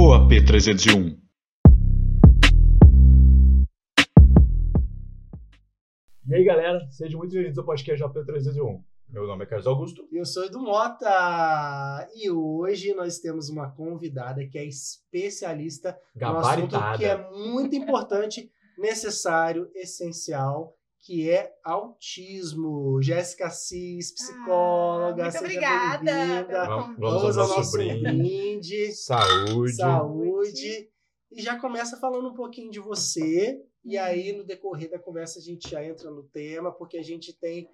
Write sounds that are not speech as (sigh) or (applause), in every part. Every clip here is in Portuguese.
OAP 301. E aí, galera, sejam muito bem-vindos ao podcast OAP 301. Meu nome é Carlos Augusto. Eu sou Edu Mota e hoje nós temos uma convidada que é especialista no assunto que é muito importante, necessário, essencial, que é autismo. Jéssica Assis, psicóloga, Ah, muito obrigada Vamos- ao nosso brinde. Saúde. Saúde. E já começa falando um pouquinho de você. E Uhum. aí, no decorrer da conversa, a gente já entra no tema, porque a gente tem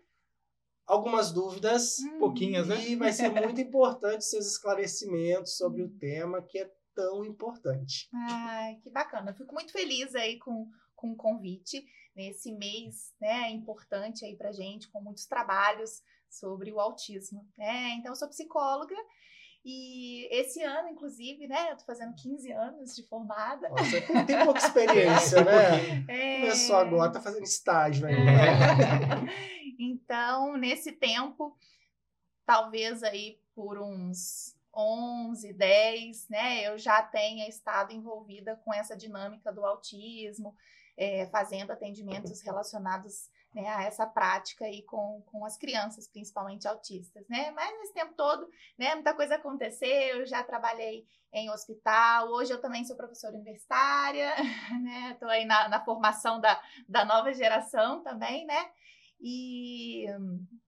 algumas dúvidas. Hum, Pouquinhas, né? E vai ser muito importante seus esclarecimentos sobre o tema que é tão importante. Ai, que bacana. Eu fico muito feliz aí com, com o convite nesse mês, né, importante aí pra gente, com muitos trabalhos sobre o autismo, né? Então, eu sou psicóloga e esse ano, inclusive, né, eu tô fazendo 15 anos de formada. Nossa, tem, pouca (laughs) experiência, né? É... Começou agora, tá fazendo estágio ainda. (laughs) então, nesse tempo, talvez aí por uns 11, 10, né, eu já tenha estado envolvida com essa dinâmica do autismo, é, fazendo atendimentos relacionados né, a essa prática aí com, com as crianças, principalmente autistas, né? Mas nesse tempo todo, né, muita coisa aconteceu, eu já trabalhei em hospital, hoje eu também sou professora universitária, (laughs) né? Estou aí na, na formação da, da nova geração também, né? E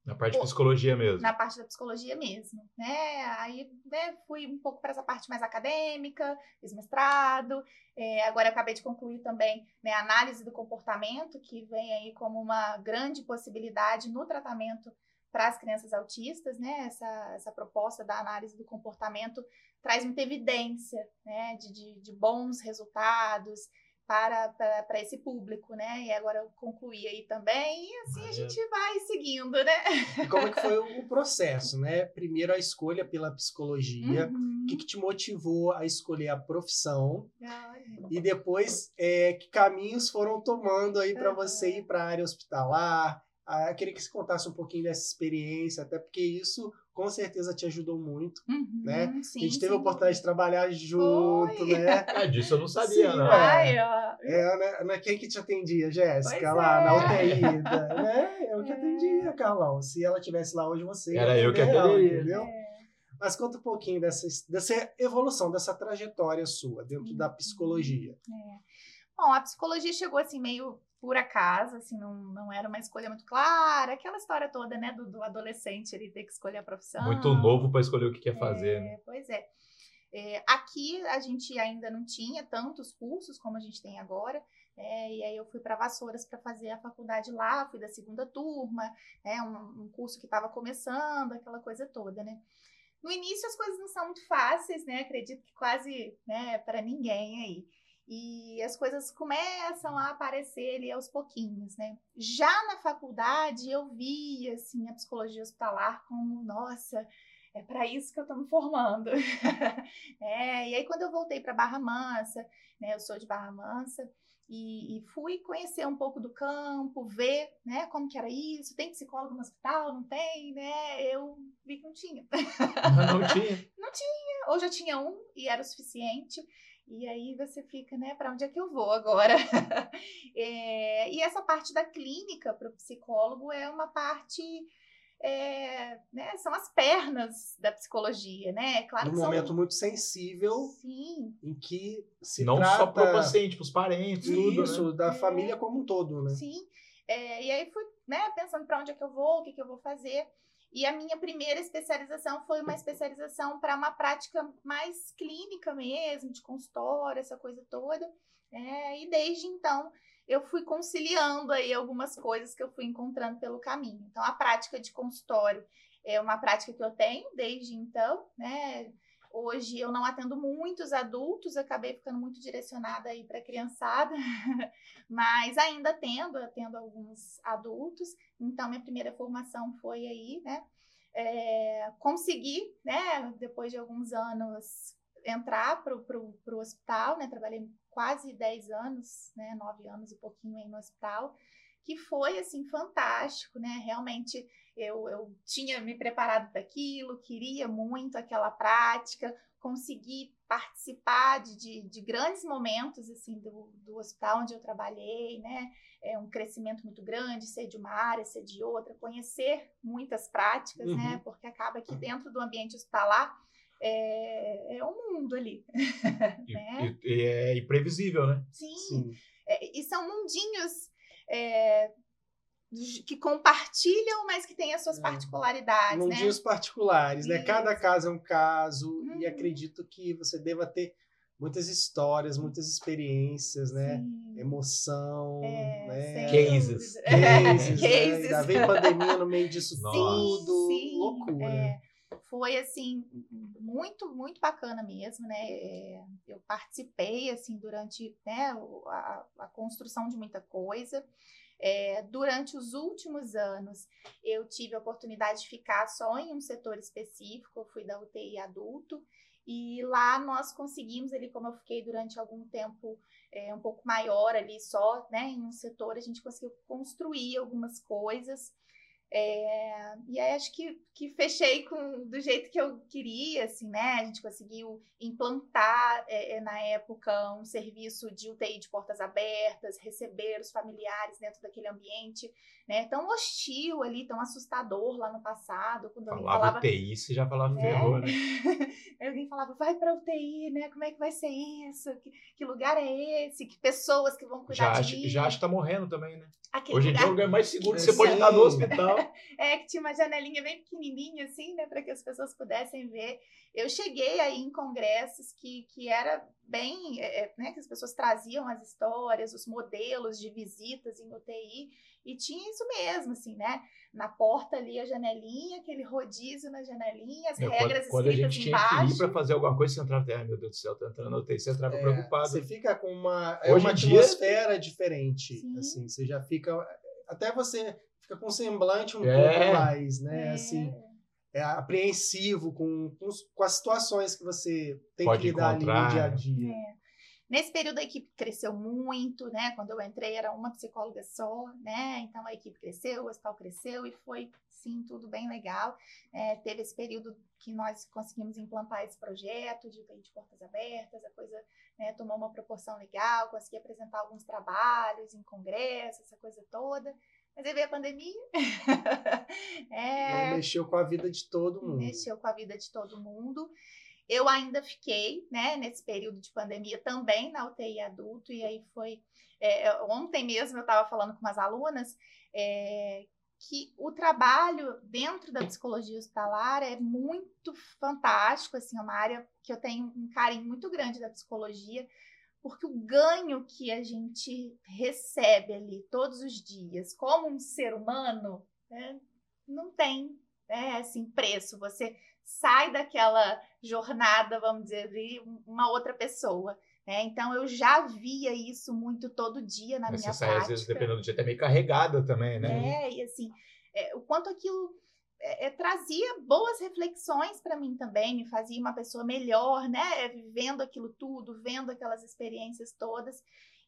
Na parte de psicologia mesmo. na parte da psicologia mesmo, né? Aí né, fui um pouco para essa parte mais acadêmica, fiz mestrado, é, agora acabei de concluir também né, a análise do comportamento, que vem aí como uma grande possibilidade no tratamento para as crianças autistas, né? Essa, essa proposta da análise do comportamento traz muita evidência, né? De, de, de bons resultados, para, para, para esse público, né? E agora eu concluí aí também, e assim a gente vai seguindo, né? E como é que foi (laughs) o processo, né? Primeiro a escolha pela psicologia. Uhum. O que, que te motivou a escolher a profissão? Ai, E depois, é, que caminhos foram tomando aí para Aham. você ir para a área hospitalar? Ah, eu queria que você contasse um pouquinho dessa experiência, até porque isso com certeza te ajudou muito. uhum, né? Sim, a gente teve a sim. oportunidade de trabalhar junto, Foi. né? Ah, disso eu não sabia, Sim, não. vai. Ai, ó. É, né, né, Quem que te atendia, Jéssica, lá é. na UTI, né? Eu que É. atendia, Carlão. Se ela tivesse lá hoje, você ia Era eu que atenderia. entendeu? É. Mas conta um pouquinho dessa, dessa evolução, dessa trajetória sua dentro da psicologia. Bom, a psicologia chegou assim meio por acaso, assim, não, não era uma escolha muito clara, aquela história toda, né, do, do adolescente ele ter que escolher a profissão. Muito novo para escolher o que quer fazer, né? É, pois é. É, aqui a gente ainda não tinha tantos cursos como a gente tem agora, né, e aí eu fui para Vassouras para fazer a faculdade lá, fui da segunda turma, né, um, um curso que estava começando, aquela coisa toda, né. No início as coisas não são muito fáceis, né, acredito que quase, né, para ninguém aí. E as coisas começam a aparecer ali aos pouquinhos, né. Já na faculdade eu vi, assim, a psicologia hospitalar como, nossa, é para isso que eu estou me formando. (laughs) É, e aí, quando eu voltei para Barra Mansa, né, eu sou de Barra Mansa, e, e fui conhecer um pouco do campo, ver né, como que era isso, tem psicólogo no hospital, não tem, né? Eu vi que não tinha. (laughs) não tinha. Ou já tinha um e era o suficiente. E aí você fica, né, para onde é que eu vou agora? É, (laughs) e essa parte da clínica para o psicólogo é uma parte. é, né, são as pernas da psicologia, né? Claro Num que são. momento muito sensível Sim, em que se não trata só para o paciente, para os parentes, tudo, isso, né? da É. família como um todo, né? sim. É, e aí fui né, pensando para onde é que eu vou, o que, que eu vou fazer. E a minha primeira especialização foi uma especialização para uma prática mais clínica mesmo, de consultório, essa coisa toda. É, e desde então eu fui conciliando aí algumas coisas que eu fui encontrando pelo caminho. Então a prática de consultório é uma prática que eu tenho desde então, né? Hoje eu não atendo muitos adultos, acabei ficando muito direcionada aí para criançada, (laughs) mas ainda atendo, atendo alguns adultos. Então minha primeira formação foi aí, né? É, consegui, né? Depois de alguns anos entrar para o hospital, né? Trabalhei quase 10 anos, né? 9 anos e pouquinho aí no hospital, que foi assim fantástico, né? Realmente eu, eu tinha me preparado para aquilo, queria muito aquela prática, consegui participar de, de, de, grandes momentos assim do, do hospital onde eu trabalhei, né? É um crescimento muito grande, ser de uma área, ser de outra, conhecer muitas práticas, né? uhum. né? Porque acaba que dentro do ambiente hospitalar é, é um mundo ali. (laughs) E, né? e, e é imprevisível, né? Sim. Sim. É, e são mundinhos é, que compartilham, mas que têm as suas é. particularidades. Não né? dias particulares, né? Cada caso é um caso, uhum. e acredito que você deva ter muitas histórias, muitas experiências, né? Sim. Emoção, é, né? Cases. Cases, (laughs) Cases. Né? Ainda vem pandemia no meio disso Nossa. tudo. Sim, loucura. É, foi assim muito muito bacana mesmo né é, eu participei assim durante né, a, a construção de muita coisa é, durante os últimos anos, eu tive a oportunidade de ficar só em um setor específico, eu fui da UTI adulto, e lá nós conseguimos, ali, como eu fiquei durante algum tempo é, um pouco maior ali só, né, em um setor, a gente conseguiu construir algumas coisas é, e aí acho que, que fechei com do jeito que eu queria, assim, né? A gente conseguiu implantar é, na época um serviço de UTI de portas abertas, receber os familiares dentro daquele ambiente, né? Tão hostil ali, tão assustador lá no passado. Quando falava, falava UTI, você já falava ferrou, né? (laughs) alguém falava, vai para UTI, né? Como é que vai ser isso? Que, que lugar é esse? Que pessoas que vão cuidar já de mim? Já acho que tá morrendo também, né? Aquele Hoje em dia é o lugar mais seguro que você pode estar no hospital. (laughs) é, que tinha uma janelinha bem pequenininha, assim, né, para que as pessoas pudessem ver. Eu cheguei aí em congressos que, que era bem, é, é né, que as pessoas traziam as histórias, os modelos de visitas em UTI, e tinha isso mesmo, assim, né? Na porta ali a janelinha, aquele rodízio na janelinha, as meu, regras quando, escritas Quando a gente embaixo. tinha que ir para fazer alguma coisa, você entrava, ai meu Deus do céu, tá entrando na UTI, você entrava é, preocupado. Você fica com uma, é Hoje uma atmosfera dia... diferente, Sim. assim, você já fica, até você fica com um semblante um é. pouco mais, né, é. assim é apreensivo com, com, com, as situações que você tem Pode que lidar encontrar. ali no dia a dia. É. Nesse período a equipe cresceu muito, né? Quando eu entrei era uma psicóloga só, né? Então a equipe cresceu, o hospital cresceu e foi, sim, tudo bem legal. É, teve esse período que nós conseguimos implantar esse projeto de UTI de portas abertas, a coisa né, tomou uma proporção legal, consegui apresentar alguns trabalhos em congresso, essa coisa toda. Mas aí veio a pandemia. (laughs) é, mexeu com a vida de todo mundo. Mexeu com a vida de todo mundo. Eu ainda fiquei, né, nesse período de pandemia também na UTI adulto, e aí foi. É, é ontem mesmo eu estava falando com umas alunas é, que o trabalho dentro da psicologia hospitalar é muito fantástico, assim, é uma área que eu tenho um carinho muito grande da psicologia, porque o ganho que a gente recebe ali todos os dias, como um ser humano, né, não tem né, assim, preço. Você sai daquela jornada, vamos dizer, de uma outra pessoa. Né? Então eu já via isso muito todo dia na Mas minha você prática. Sai, às vezes, dependendo do dia, até meio carregada também, né? É, e assim, é, o quanto aquilo é, é, trazia boas reflexões para mim também, me fazia uma pessoa melhor, né? Vivendo aquilo tudo, vendo aquelas experiências todas.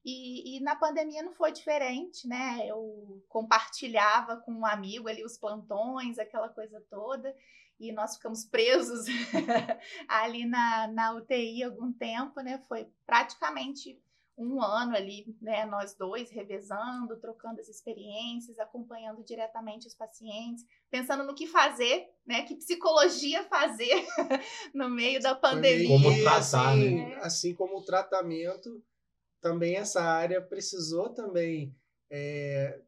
E, e, na pandemia não foi diferente, né? Eu compartilhava com um amigo ali os plantões, aquela coisa toda e nós ficamos presos (laughs) ali na, na UTI algum tempo, né? Foi praticamente um ano ali, né? Nós dois revezando, trocando as experiências, acompanhando diretamente os pacientes, pensando no que fazer, né? Que psicologia fazer (laughs) no meio da pandemia. Como tratar, assim, né? assim como o tratamento, também essa área precisou também é,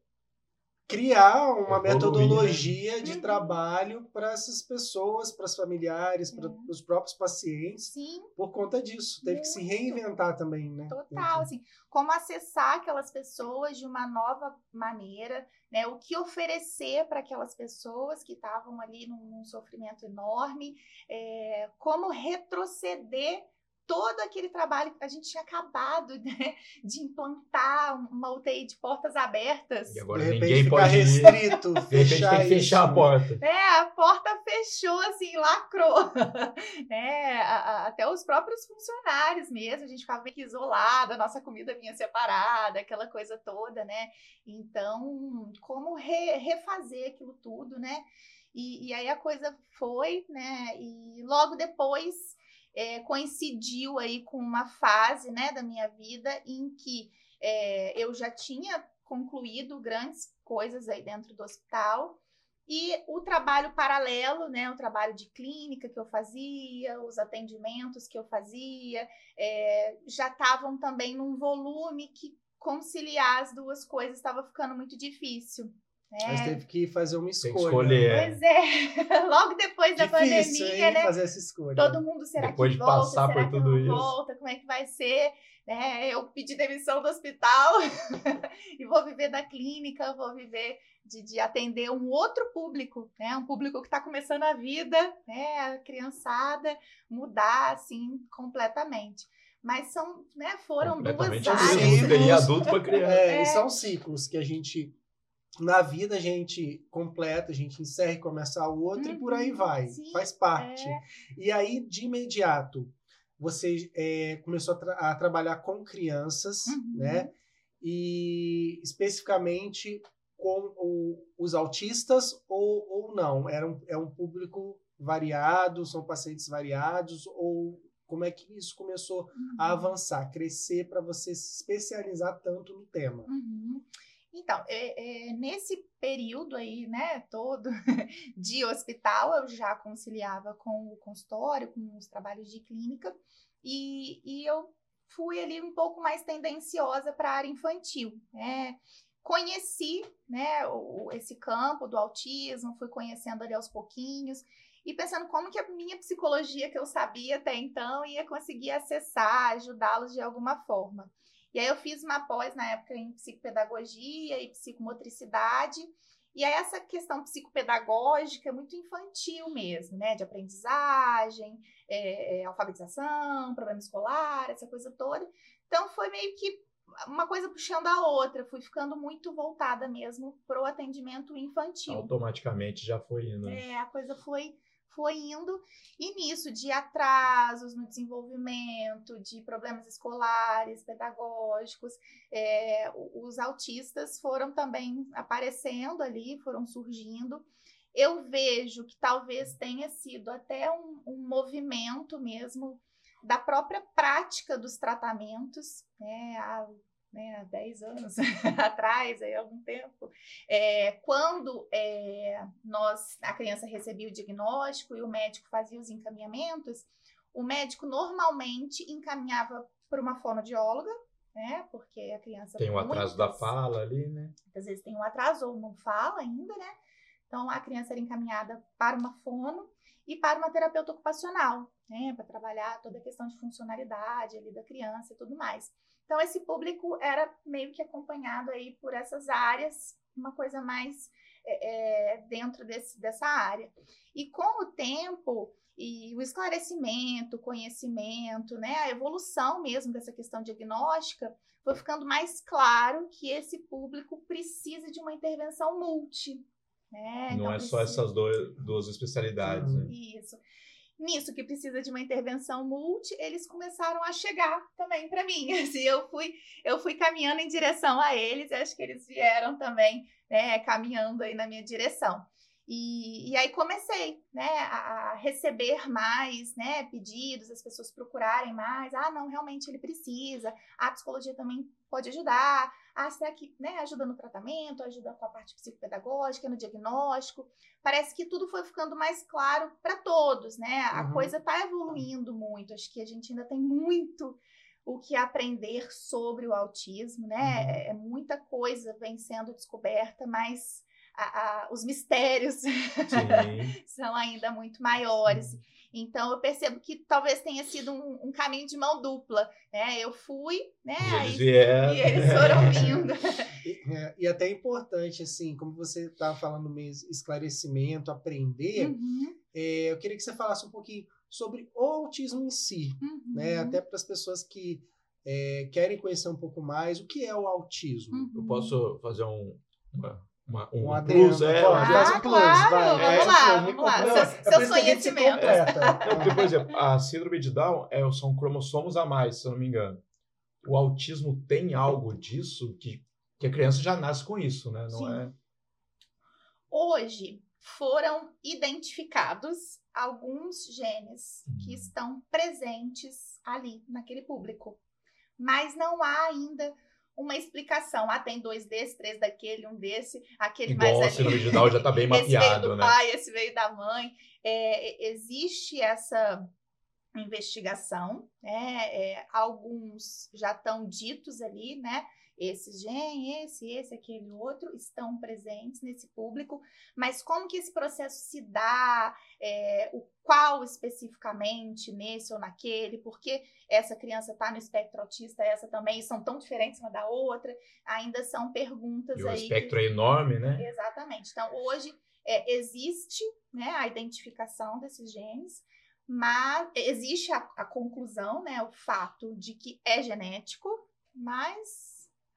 criar uma né? metodologia né? de uhum. trabalho para essas pessoas, para os familiares, para uhum. os próprios pacientes. Sim. Por conta disso, teve Muito. que se reinventar também, né? Total, assim, como acessar aquelas pessoas de uma nova maneira, né? O que oferecer para aquelas pessoas que estavam ali num, num sofrimento enorme, é, como retroceder todo aquele trabalho que a gente tinha acabado né, (laughs) de implantar uma UTI de portas abertas. E agora ninguém pode restrito, fechar tem que fechar a porta. É, a porta fechou assim, lacrou. (laughs) é, a, a, até os próprios funcionários mesmo, a gente ficava meio que isolada, a nossa comida vinha separada, aquela coisa toda, né? Então, como re, refazer aquilo tudo, né? E, e aí a coisa foi, né? E logo depois é, coincidiu aí com uma fase né, da minha vida em que é, eu já tinha concluído grandes coisas aí dentro do hospital. E o trabalho paralelo, né, o trabalho de clínica que eu fazia, os atendimentos que eu fazia, é, já estavam também num volume que conciliar as duas coisas estava ficando muito difícil. É. Mas teve que fazer uma escolha. escolher. É. Pois é. (laughs) Logo depois da Difícil, pandemia, hein, né? fazer essa escolha. Todo mundo será depois que de volta? passar será por que tudo não isso. volta? Como é que vai ser? É, eu pedi demissão do hospital (laughs) e vou viver da clínica, vou viver de, de atender um outro público, né? Um público que está começando a vida, né? A criançada, mudar assim completamente. Mas são, né, foram duas áreas. adulto, tem adulto para criança. É, É. E são ciclos que a gente, na vida, a gente completa, a gente encerra e começa outro e por aí Uhum, vai. sim, Faz parte. é. E aí, de imediato, você é, começou a, tra- a trabalhar com crianças, Uhum. né? E especificamente com o- os autistas ou, ou não? Era um, é um público variado, são pacientes variados, ou como é que isso começou a Uhum. avançar, crescer para você se especializar tanto no tema? Uhum. Então, é, é, nesse período aí, né, todo (laughs) de hospital, eu já conciliava com o consultório, com os trabalhos de clínica, e, e eu fui ali um pouco mais tendenciosa para a área infantil, né? Conheci, né, o, esse campo do autismo, fui conhecendo ali aos pouquinhos, e pensando como que a minha psicologia que eu sabia até então ia conseguir acessar, ajudá-los de alguma forma. E aí eu fiz uma pós na época em psicopedagogia e psicomotricidade. E aí essa questão psicopedagógica é muito infantil mesmo, né? De aprendizagem, é, é, alfabetização, problema escolar, essa coisa toda. Então foi meio que uma coisa puxando a outra. Fui ficando muito voltada mesmo para o atendimento infantil. Automaticamente já foi indo. né? É, a coisa foi, foi indo. E nisso, de atrasos no desenvolvimento, de problemas escolares, pedagógicos, é, os autistas foram também aparecendo ali, foram surgindo. Eu vejo que talvez tenha sido até um, um movimento mesmo da própria prática dos tratamentos, né, há, né, há 10 anos (laughs) atrás, aí, há algum tempo, é, quando é, nós, a criança recebia o diagnóstico e o médico fazia os encaminhamentos, o médico normalmente encaminhava para uma fonoaudióloga, né? Porque a criança Tem o atraso da fala ali, né? Muitas vezes tem um atraso ou não fala ainda, né? Então a criança era encaminhada para uma fono e para uma terapeuta ocupacional, né? Para trabalhar toda a questão de funcionalidade ali da criança e tudo mais. Então esse público era meio que acompanhado aí por essas áreas, uma coisa mais é, é, dentro desse, dessa área. E com o tempo e o esclarecimento, o conhecimento, né, a evolução mesmo dessa questão diagnóstica, foi ficando mais claro que esse público precisa de uma intervenção multi. Né? Não Então, é só precisa- essas dois, duas especialidades, né? isso. Nisso que precisa de uma intervenção multi, eles começaram a chegar também para mim. (laughs) Assim, eu fui, eu fui caminhando em direção a eles, acho que eles vieram também, né, caminhando aí na minha direção. E, e aí comecei, né, a receber mais, né, pedidos, as pessoas procurarem mais. Ah, não, realmente ele precisa. A psicologia também pode ajudar. Ah, será que, né, ajuda no tratamento, ajuda com a parte psicopedagógica, no diagnóstico? Parece que tudo foi ficando mais claro para todos, né? A Uhum. coisa está evoluindo muito. Acho que a gente ainda tem muito o que aprender sobre o autismo, né? Uhum. É, é muita coisa vem sendo descoberta, mas a- a- os mistérios Sim. (laughs) são ainda muito maiores. Então eu percebo que talvez tenha sido um, um caminho de mão dupla, né? Eu fui, né? E aí- eles e eles foram (laughs) vindo. E, é, e até é importante, assim, como você estava falando mesmo, esclarecimento, aprender, Uhum, é, eu queria que você falasse um pouquinho sobre o autismo em si, uhum, né? Até para as pessoas que é, querem conhecer um pouco mais o que é o autismo. uhum. Eu posso fazer um, uma, uma, um, Um plus, é, um Ah, faz um plus, claro, vai, vamos um lá, me vamos lá. Seus- É seus se conhecimentos. (laughs) Não, porque, por exemplo, a síndrome de Down é, são cromossomos a mais, se eu não me engano. O autismo tem algo disso que, que a criança já nasce com isso, né? Não Sim. é? Hoje, foram identificados alguns genes que hum. estão presentes ali naquele público. Mas não há ainda uma explicação. Ah, tem dois desse, três daquele, um desse, aquele Igual mais de Down já está bem mapeado, esse veio do né? pai, esse veio da mãe. É, existe essa investigação, né? É, alguns já estão ditos ali, né? Esse gene, esse, esse, aquele outro estão presentes nesse público, mas como que esse processo se dá, é, o qual especificamente, nesse ou naquele, porque essa criança está no espectro autista, essa também, e são tão diferentes uma da outra, ainda são perguntas e aí. O espectro que... é enorme, né? Exatamente. Então, hoje é, existe né, a identificação desses genes, mas existe a, a conclusão, né, o fato de que é genético, mas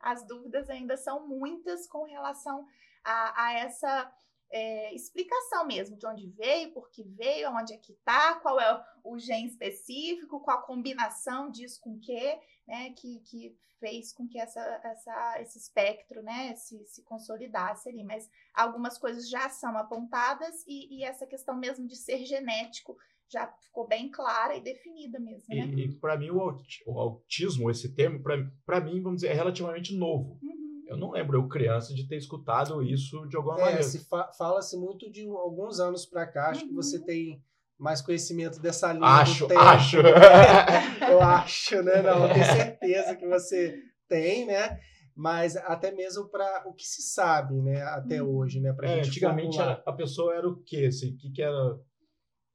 as dúvidas ainda são muitas com relação a, a essa é, explicação mesmo de onde veio, por que veio, aonde é que está, qual é o gene específico, qual a combinação disso com que, né, que, que fez com que essa, essa, esse espectro né, se, se consolidasse ali. Mas algumas coisas já são apontadas e, e essa questão mesmo de ser genético já ficou bem clara e definida mesmo. Né? E, e para mim, o, autismo, esse termo, para mim, vamos dizer, é relativamente novo. Uhum. Eu não lembro, eu criança, de ter escutado isso de alguma é, maneira. Se fa Fala-se muito de alguns anos para cá, acho uhum. que você uhum. tem mais conhecimento dessa linha. Acho, acho. (laughs) eu acho, né? Não, tenho certeza que você tem, né? Mas até mesmo para o que se sabe, né? Até uhum. hoje, né? Pra é, gente antigamente a, a, pessoa era o quê? Assim, o que, que era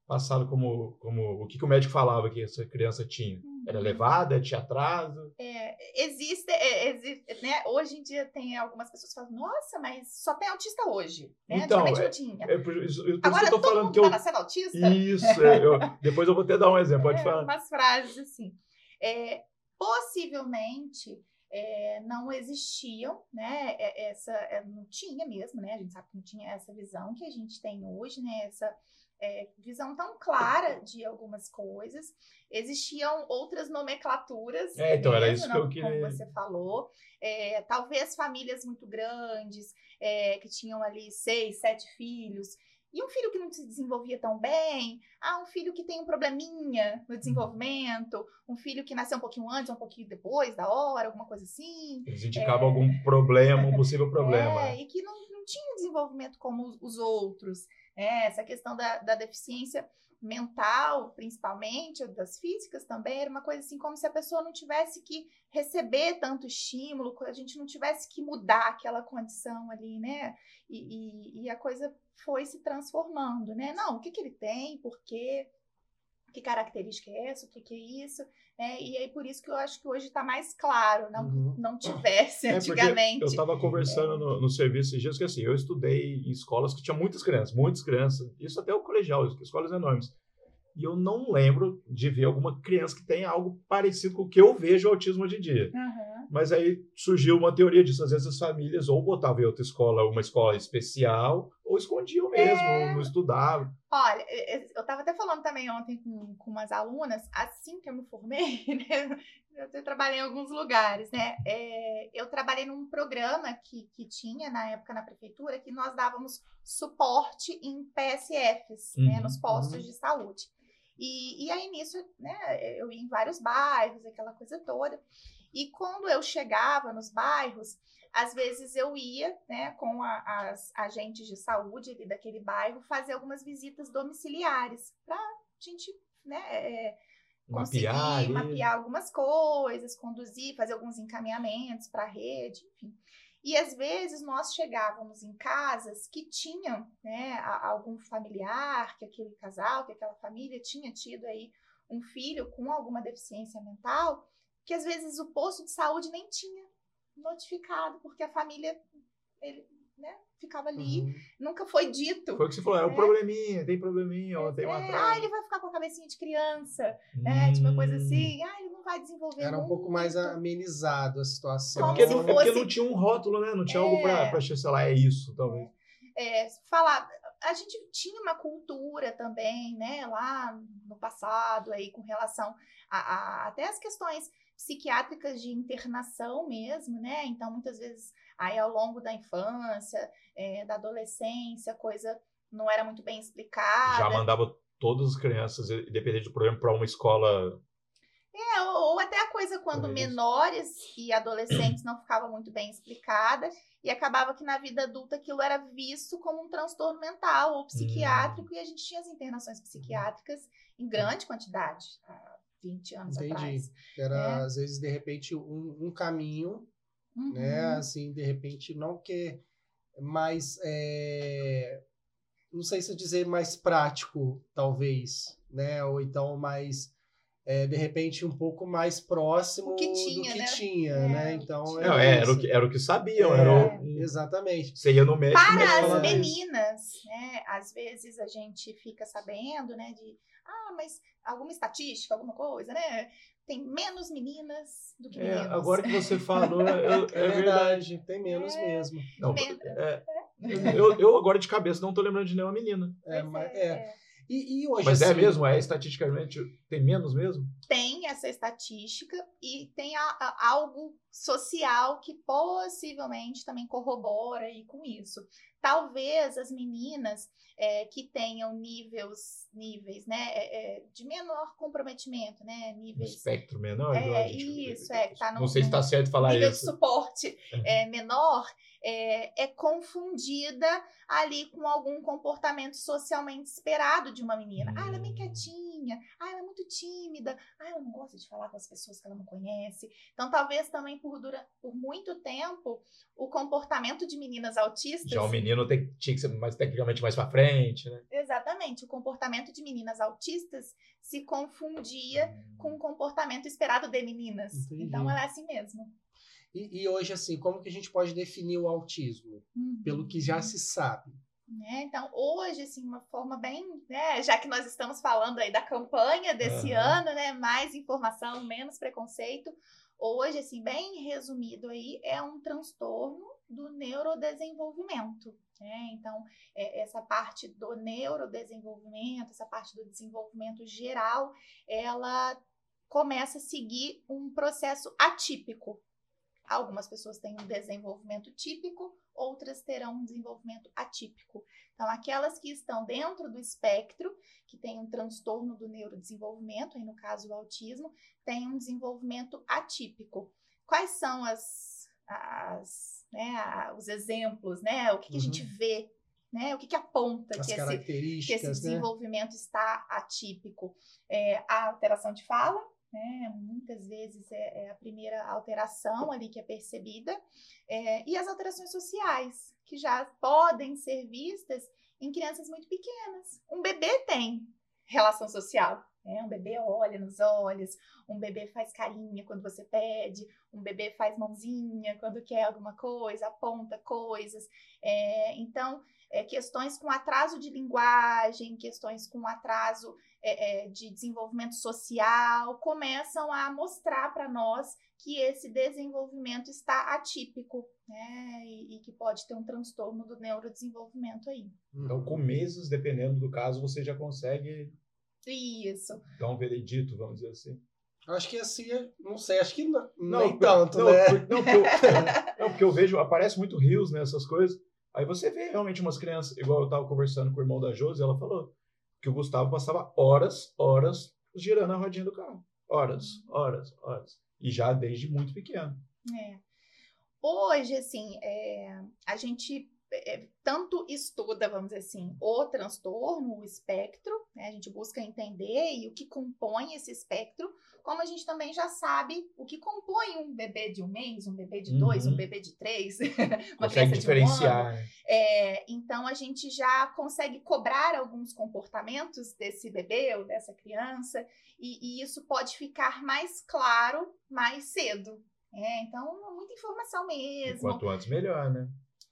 passado como, como o que, que o médico falava que essa criança tinha? Era uhum. levada, tinha atraso? É, existe, é, existe né? Hoje em dia tem algumas pessoas que falam, nossa, mas só tem autista hoje, né? Então, é, não tinha. É, por isso, por Agora isso que eu tô falando que eu... tá nascendo autista? Isso, é, eu, depois eu vou até dar um exemplo, pode é, falar. Umas frases assim. É, possivelmente é, não existiam, né? Essa não tinha mesmo, né? A gente sabe que não tinha essa visão que a gente tem hoje, né? Essa é, visão tão clara de algumas coisas. Existiam outras nomenclaturas. É, então mesmo, era isso não, que eu queria. Como você falou. É, talvez famílias muito grandes, é, que tinham ali seis, sete filhos. E um filho que não se desenvolvia tão bem, ah, um filho que tem um probleminha no desenvolvimento, um filho que nasceu um pouquinho antes, um pouquinho depois da hora, alguma coisa assim. Eles indicavam é... algum problema, um possível (laughs) problema. É, e que não, não tinha desenvolvimento como os outros. É, essa questão da, da deficiência mental, principalmente, ou das físicas também, era uma coisa assim, como se a pessoa não tivesse que receber tanto estímulo, a gente não tivesse que mudar aquela condição ali, né? E, e, e a coisa foi se transformando, né? Não, o que, que ele tem, por quê? Que característica é essa, o que, que é isso, né? E aí por isso que eu acho que hoje está mais claro, não, uhum. não tivesse (laughs) é antigamente. Eu estava conversando é. no, no serviço esses dias que assim, eu estudei em escolas que tinha muitas crianças, muitas crianças, isso até o colegial, escolas enormes. E eu não lembro de ver alguma criança que tenha algo parecido com o que eu vejo o autismo hoje em dia. Uhum. Mas aí surgiu uma teoria disso. Às vezes as famílias ou botavam em outra escola, uma escola especial, ou escondiam mesmo, é... não estudavam. Olha, eu estava até falando também ontem com, com umas alunas, assim que eu me formei, (laughs) né? Eu trabalhei em alguns lugares, né? É, eu trabalhei num programa que, que tinha na época na prefeitura que nós dávamos suporte em PSFs, né? uhum, né? Nos postos uhum. de saúde. E, e aí nisso, né, eu ia em vários bairros, aquela coisa toda. E quando eu chegava nos bairros, às vezes eu ia, né, com a, as agentes de saúde ali daquele bairro, fazer algumas visitas domiciliares para a gente, né, é, conseguir mapear, mapear algumas coisas, conduzir, fazer alguns encaminhamentos para a rede, enfim. E às vezes nós chegávamos em casas que tinham né, algum familiar, que aquele casal, que aquela família tinha tido aí um filho com alguma deficiência mental, que às vezes o posto de saúde nem tinha notificado, porque a família ele, né, ficava ali, uhum. nunca foi dito. Foi o que você falou, é um né? probleminha, tem probleminha, ó, tem uma é, Ah, ele vai ficar com a cabecinha de criança, hum. né? Tipo uma coisa assim, ah, ele não vai desenvolver Era muito. um pouco mais amenizado a situação. É porque, não, fosse... é porque não tinha um rótulo, né? Não tinha é... algo pra, pra sei lá, é isso, talvez. É, falar, a gente tinha uma cultura também, né, lá no passado aí com relação a, a até as questões psiquiátricas de internação mesmo, né? Então muitas vezes aí ao longo da infância, é, da adolescência, coisa não era muito bem explicada. Já mandava todas as crianças, independente do problema, para uma escola é, ou, ou, até a coisa quando menores e adolescentes não ficava muito bem explicada e acabava que na vida adulta aquilo era visto como um transtorno mental ou psiquiátrico hum. e a gente tinha as internações psiquiátricas em grande quantidade há 20 anos Entendi. atrás. Era, é. às vezes, de repente, um, um caminho, né, uhum. né? Assim, de repente, não que mais... É, não sei se dizer mais prático, talvez, né? Ou então mais é, de repente um pouco mais próximo que tinha, do que né? tinha, é, né? Então era, é, era, o que, era o que sabiam, é, era o, exatamente. Você ia no médico. Para as meninas, né? Às vezes a gente fica sabendo, né? De ah, mas alguma estatística, alguma coisa, né? Tem menos meninas do que meninos. agora que você (laughs) falou, eu, é, verdade, tem menos mesmo. Não, eu, eu agora de cabeça não tô lembrando de nenhuma menina. É, mas, é. E, e hoje, Mas é assim, é mesmo? É estatisticamente? Tem menos mesmo? Tem essa estatística e tem a, a, algo social que possivelmente também corrobora aí com isso. Talvez as meninas é, que tenham níveis, níveis né, é, é de menor comprometimento, né, níveis... Um espectro menor? É, isso, é, que tá no, Não sei se está certo falar nível isso. Nível de suporte é, menor, é, é, confundida ali com algum comportamento socialmente esperado de uma menina. Hum. Ah, ela é bem hum. Quietinha, ah, ela é muito tímida, ah, ela não gosta de falar com as pessoas que ela não conhece. Então, talvez também por, dura, por muito tempo, o comportamento de meninas autistas. Já o menino tem, tinha que ser mais tecnicamente mais para frente, né? Exatamente. O comportamento de meninas autistas se confundia hum. com o comportamento esperado de meninas. Entendi. Então, ela é assim mesmo. E, e, hoje, assim, como que a gente pode definir o autismo? Uhum. Pelo que já se sabe. É, então, hoje, assim, uma forma bem, né, já que nós estamos falando aí da campanha desse uhum. ano, né, mais informação, menos preconceito, hoje, assim, bem resumido aí, é um transtorno do neurodesenvolvimento, né? Então, é, essa parte do neurodesenvolvimento, essa parte do desenvolvimento geral, ela começa a seguir um processo atípico, Algumas pessoas têm um desenvolvimento típico, outras terão um desenvolvimento atípico. Então, aquelas que estão dentro do espectro, que têm um transtorno do neurodesenvolvimento, aí no caso o autismo, têm um desenvolvimento atípico. Quais são as, as né, os exemplos, né? O que, que uhum. a gente uhum. vê né? O que, que aponta que esse, que esse, né? desenvolvimento né? está atípico? É, a alteração de fala, né? Muitas vezes é, é, a primeira alteração ali que é percebida, é, e as alterações sociais, que já podem ser vistas em crianças muito pequenas. Um bebê tem relação social. Né? Um bebê olha nos olhos, um bebê faz carinha quando você pede, um bebê faz mãozinha quando quer alguma coisa, aponta coisas. É, então, é, questões com atraso de linguagem, questões com atraso é, é, de desenvolvimento social, começam a mostrar para nós que esse desenvolvimento está atípico, né? E, e, que pode ter um transtorno do neurodesenvolvimento aí. Então, com meses, dependendo do caso, você já consegue. Isso. Dar um veredito, vamos dizer assim. Acho que assim, não sei, acho que não, não nem tanto, não, né? não, porque eu, (laughs) não, porque eu vejo, aparece muito rios nessas coisas. Aí você vê realmente umas crianças, igual eu estava conversando com o irmão da Josi, ela falou que o Gustavo passava horas, horas girando a rodinha do carro. Horas, horas, horas. E já desde muito pequeno. É. Hoje, assim, é, a gente é, tanto estuda, vamos dizer assim, o transtorno, o espectro, né? a gente busca entender e o que compõe esse espectro, como a gente também já sabe o que compõe um bebê de um mês, um bebê de dois, uhum. um bebê de três, (laughs) uma consegue diferenciar. Um é, então a gente já consegue cobrar alguns comportamentos desse bebê ou dessa criança, e, e isso pode ficar mais claro mais cedo. É, então, muita informação mesmo. E quanto antes, melhor, né?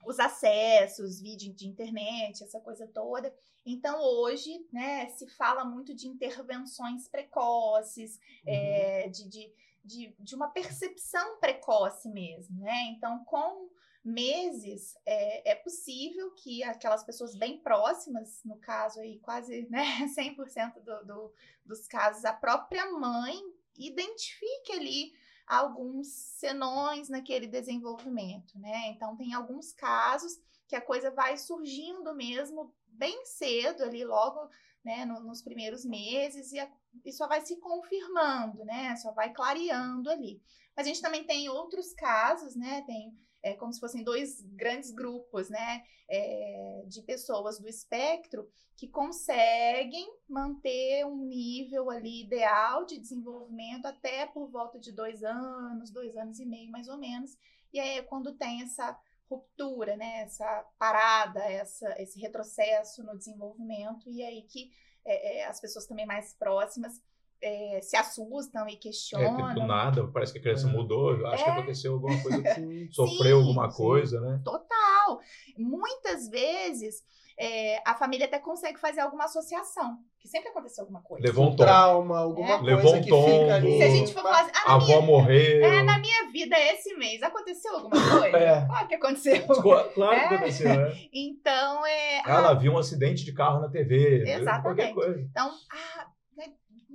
Os acessos, vídeo de internet, essa coisa toda. Então, hoje, né, se fala muito de intervenções precoces, uhum. é, de, de, de, de, uma percepção precoce mesmo, né? Então, com meses, é, é possível que aquelas pessoas bem próximas, no caso aí, quase (laughs) né, 100% do, do, dos casos, a própria mãe identifique ali alguns senões naquele desenvolvimento, né? Então, tem alguns casos que a coisa vai surgindo mesmo bem cedo ali, logo né, no, nos primeiros meses, e, a, e só vai se confirmando, né? Só vai clareando ali. Mas a gente também tem outros casos, né? Tem é, como se fossem dois grandes grupos, né? É, de pessoas do espectro que conseguem manter um nível ali ideal de desenvolvimento até por volta de dois anos, dois anos e meio mais ou menos. E aí é quando tem essa ruptura, né? Essa parada, essa, esse retrocesso no desenvolvimento, e aí que é, é, as pessoas também mais próximas é, se assustam e questionam. É, tipo, nada, parece que a criança é. mudou, acho que é. aconteceu alguma coisa, (laughs) sofreu sim, alguma coisa, né? Total. Muitas vezes é, a família até consegue fazer alguma associação, que sempre aconteceu alguma coisa. Levou um trauma, alguma é. coisa Levou um que tom, fica ali. Se a gente for falar assim, ah, a avó morreu. É, na minha vida esse mês aconteceu alguma (laughs) coisa? é. Claro que aconteceu. Claro que (laughs) é. aconteceu, né? Então, é... Ela ah, viu um acidente de carro na TV. Exatamente. Então, ah,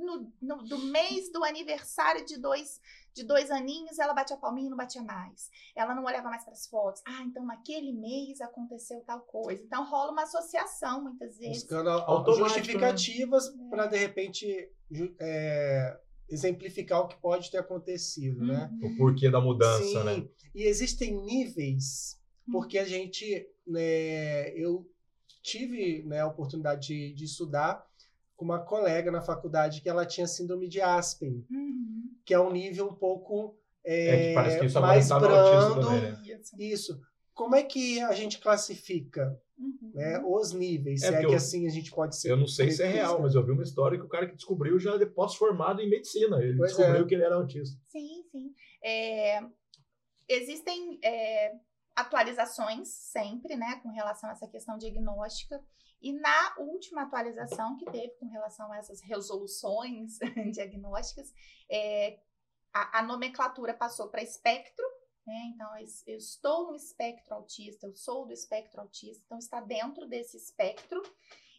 no, no, do mês do aniversário de dois de dois aninhos, ela batia a palminha e não batia mais. Ela não olhava mais para as fotos. Ah, então naquele mês aconteceu tal coisa. Então rola uma associação muitas vezes. Buscando justificativas né? para, de repente, é, exemplificar o que pode ter acontecido, né? uhum. né? O porquê da mudança, Sim. né? E existem níveis, porque a gente, né, eu tive né, a oportunidade de, de estudar com uma colega na faculdade que ela tinha síndrome de Aspen, uhum. que é um nível um pouco é, é isso mais brando. Também, né? Isso. Como é que a gente classifica uhum. né, os níveis? É se é que eu, assim a gente pode ser. Eu não sei se é real, mas eu vi uma história que o cara que descobriu já é pós-formado em medicina. Ele pois descobriu é. que ele era autista. Sim, sim. É, existem é, atualizações sempre, né, com relação a essa questão diagnóstica. E na última atualização que teve com relação a essas resoluções (laughs) diagnósticas, é, a, a, nomenclatura passou para espectro, né? Então, eu estou no espectro autista, eu sou do espectro autista, então está dentro desse espectro.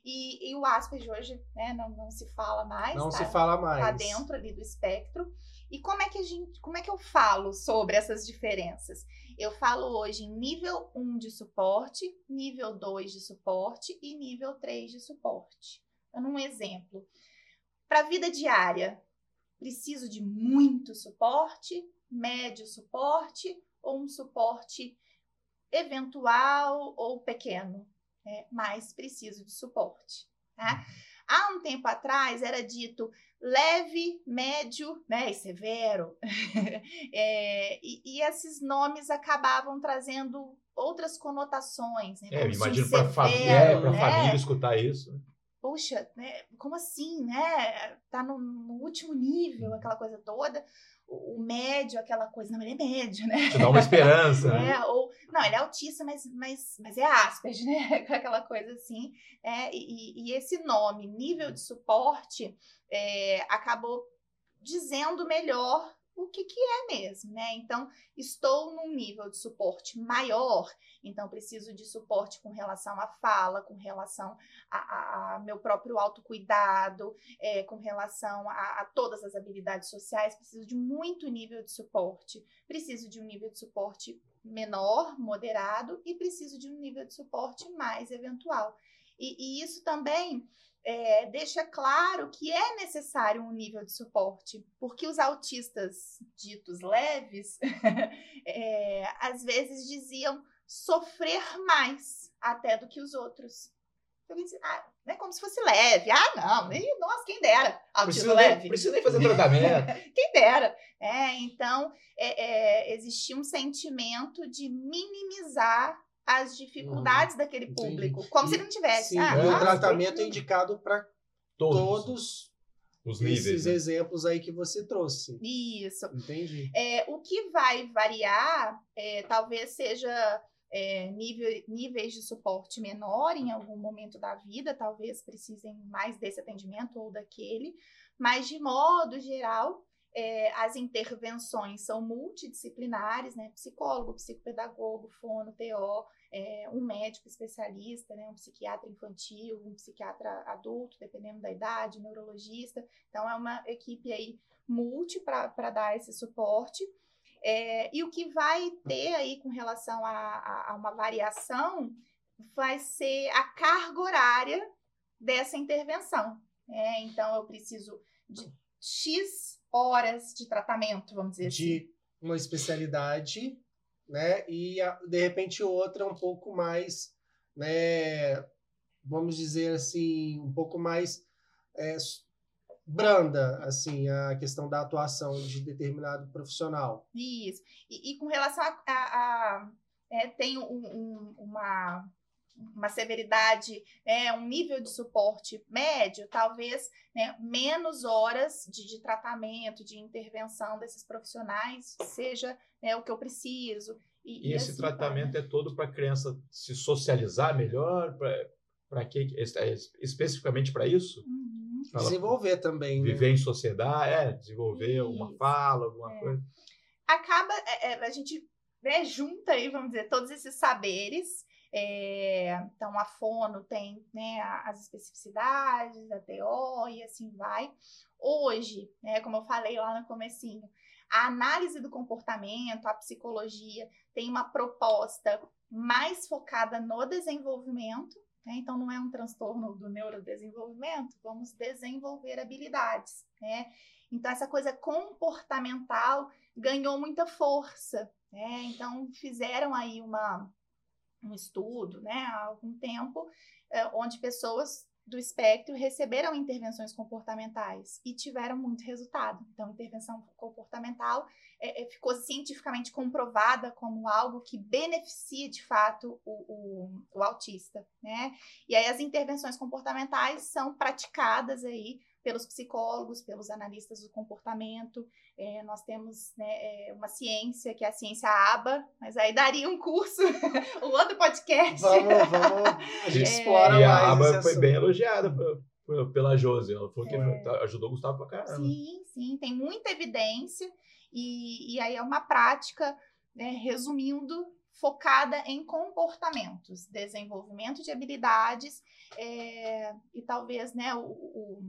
E, e o Asperger hoje né, não, não se fala mais. Não tá, se fala mais. Está dentro ali do espectro. E como é que a gente, como é que eu falo sobre essas diferenças? Eu falo hoje em nível 1 de suporte, nível 2 de suporte e nível 3 de suporte. Dando um exemplo. Para a vida diária, preciso de muito suporte, médio suporte ou um suporte eventual ou pequeno, né? mas preciso de suporte. Tá? Há um tempo atrás era dito leve, médio né, e severo. (laughs) é, e, e, esses nomes acabavam trazendo outras conotações. Né, é, imagino para família, é, né? família escutar isso. Poxa, né, como assim, né? Tá no, no último nível, uhum. aquela coisa toda o médio, aquela coisa, não, ele é médio, né? Te dá uma esperança. (laughs) é, né? ou, não, ele é autista, mas, mas, mas é Asperger, né? (laughs) Aquela coisa assim. É, e, e esse nome, nível de suporte, é, acabou dizendo melhor o que, que é mesmo, né? Então, estou num nível de suporte maior, então preciso de suporte com relação à fala, com relação a, meu próprio autocuidado, é, com relação a, a, todas as habilidades sociais, preciso de muito nível de suporte. Preciso de um nível de suporte menor, moderado, e preciso de um nível de suporte mais eventual. E, e isso também é, deixa claro que é necessário um nível de suporte, porque os autistas ditos leves, (laughs) é, às vezes diziam sofrer mais até do que os outros. Então, ah, é como se fosse leve. Ah, não, nem, nossa, quem dera. Autismo leve. precisa nem fazer tratamento. (laughs) quem dera. É, então, é, é, existia um sentimento de minimizar as dificuldades hum, daquele público, entendi. como e, se ele não tivesse. Sim, ah, o tratamento é indicado para todos, todos os níveis, esses né? exemplos aí que você trouxe. Isso. Entendi. É, o que vai variar, é, talvez seja é, nível, níveis de suporte menor em algum momento da vida, talvez precisem mais desse atendimento ou daquele, mas de modo geral, é, as intervenções são multidisciplinares, né? Psicólogo, psicopedagogo, fono, TO, é, um médico especialista, né? Um psiquiatra infantil, um psiquiatra adulto, dependendo da idade, neurologista. Então, é uma equipe aí multi para dar esse suporte. É, e o que vai ter aí com relação a, a, a uma variação vai ser a carga horária dessa intervenção. É, então, eu preciso de X horas de tratamento, vamos dizer de assim. De uma especialidade, né? E de repente outra um pouco mais, né? Vamos dizer assim, um pouco mais é, branda, assim, a questão da atuação de determinado profissional. Isso. E, e com relação a, a, a é, tem um, um, uma uma severidade, né, um nível de suporte médio, talvez né, menos horas de, de, tratamento, de intervenção desses profissionais seja né, o que eu preciso. E, e esse assim, tratamento é todo para a criança se socializar melhor? Para que é especificamente para isso? Uhum. Desenvolver também. Viver né? em sociedade, é, desenvolver isso. uma fala, alguma é. coisa. Acaba, é, é, a gente né, junta aí, vamos dizer, todos esses saberes é, então, a fono tem né, as especificidades, a TO e assim vai. Hoje, né, como eu falei lá no comecinho, a análise do comportamento, a psicologia tem uma proposta mais focada no desenvolvimento, né? então não é um transtorno do neurodesenvolvimento, vamos desenvolver habilidades. Né? Então, essa coisa comportamental ganhou muita força. Né? Então, fizeram aí uma, um estudo, né, há algum tempo, é, onde pessoas do espectro receberam intervenções comportamentais e tiveram muito resultado. Então, intervenção comportamental é, é, ficou cientificamente comprovada como algo que beneficia de fato o, o, o autista, né? E aí as intervenções comportamentais são praticadas aí pelos psicólogos, pelos analistas do comportamento. É, nós temos né, é, uma ciência, que é a ciência ABA, mas aí daria um curso, (laughs) um outro podcast. Vamos, vamos, a gente é, explora e mais. a ABA foi bem elogiada pela Josi, ela falou que é. ajudou o Gustavo pra caramba. Sim, sim, tem muita evidência, e, e aí é uma prática, né, resumindo, focada em comportamentos, desenvolvimento de habilidades é, e talvez né, o, o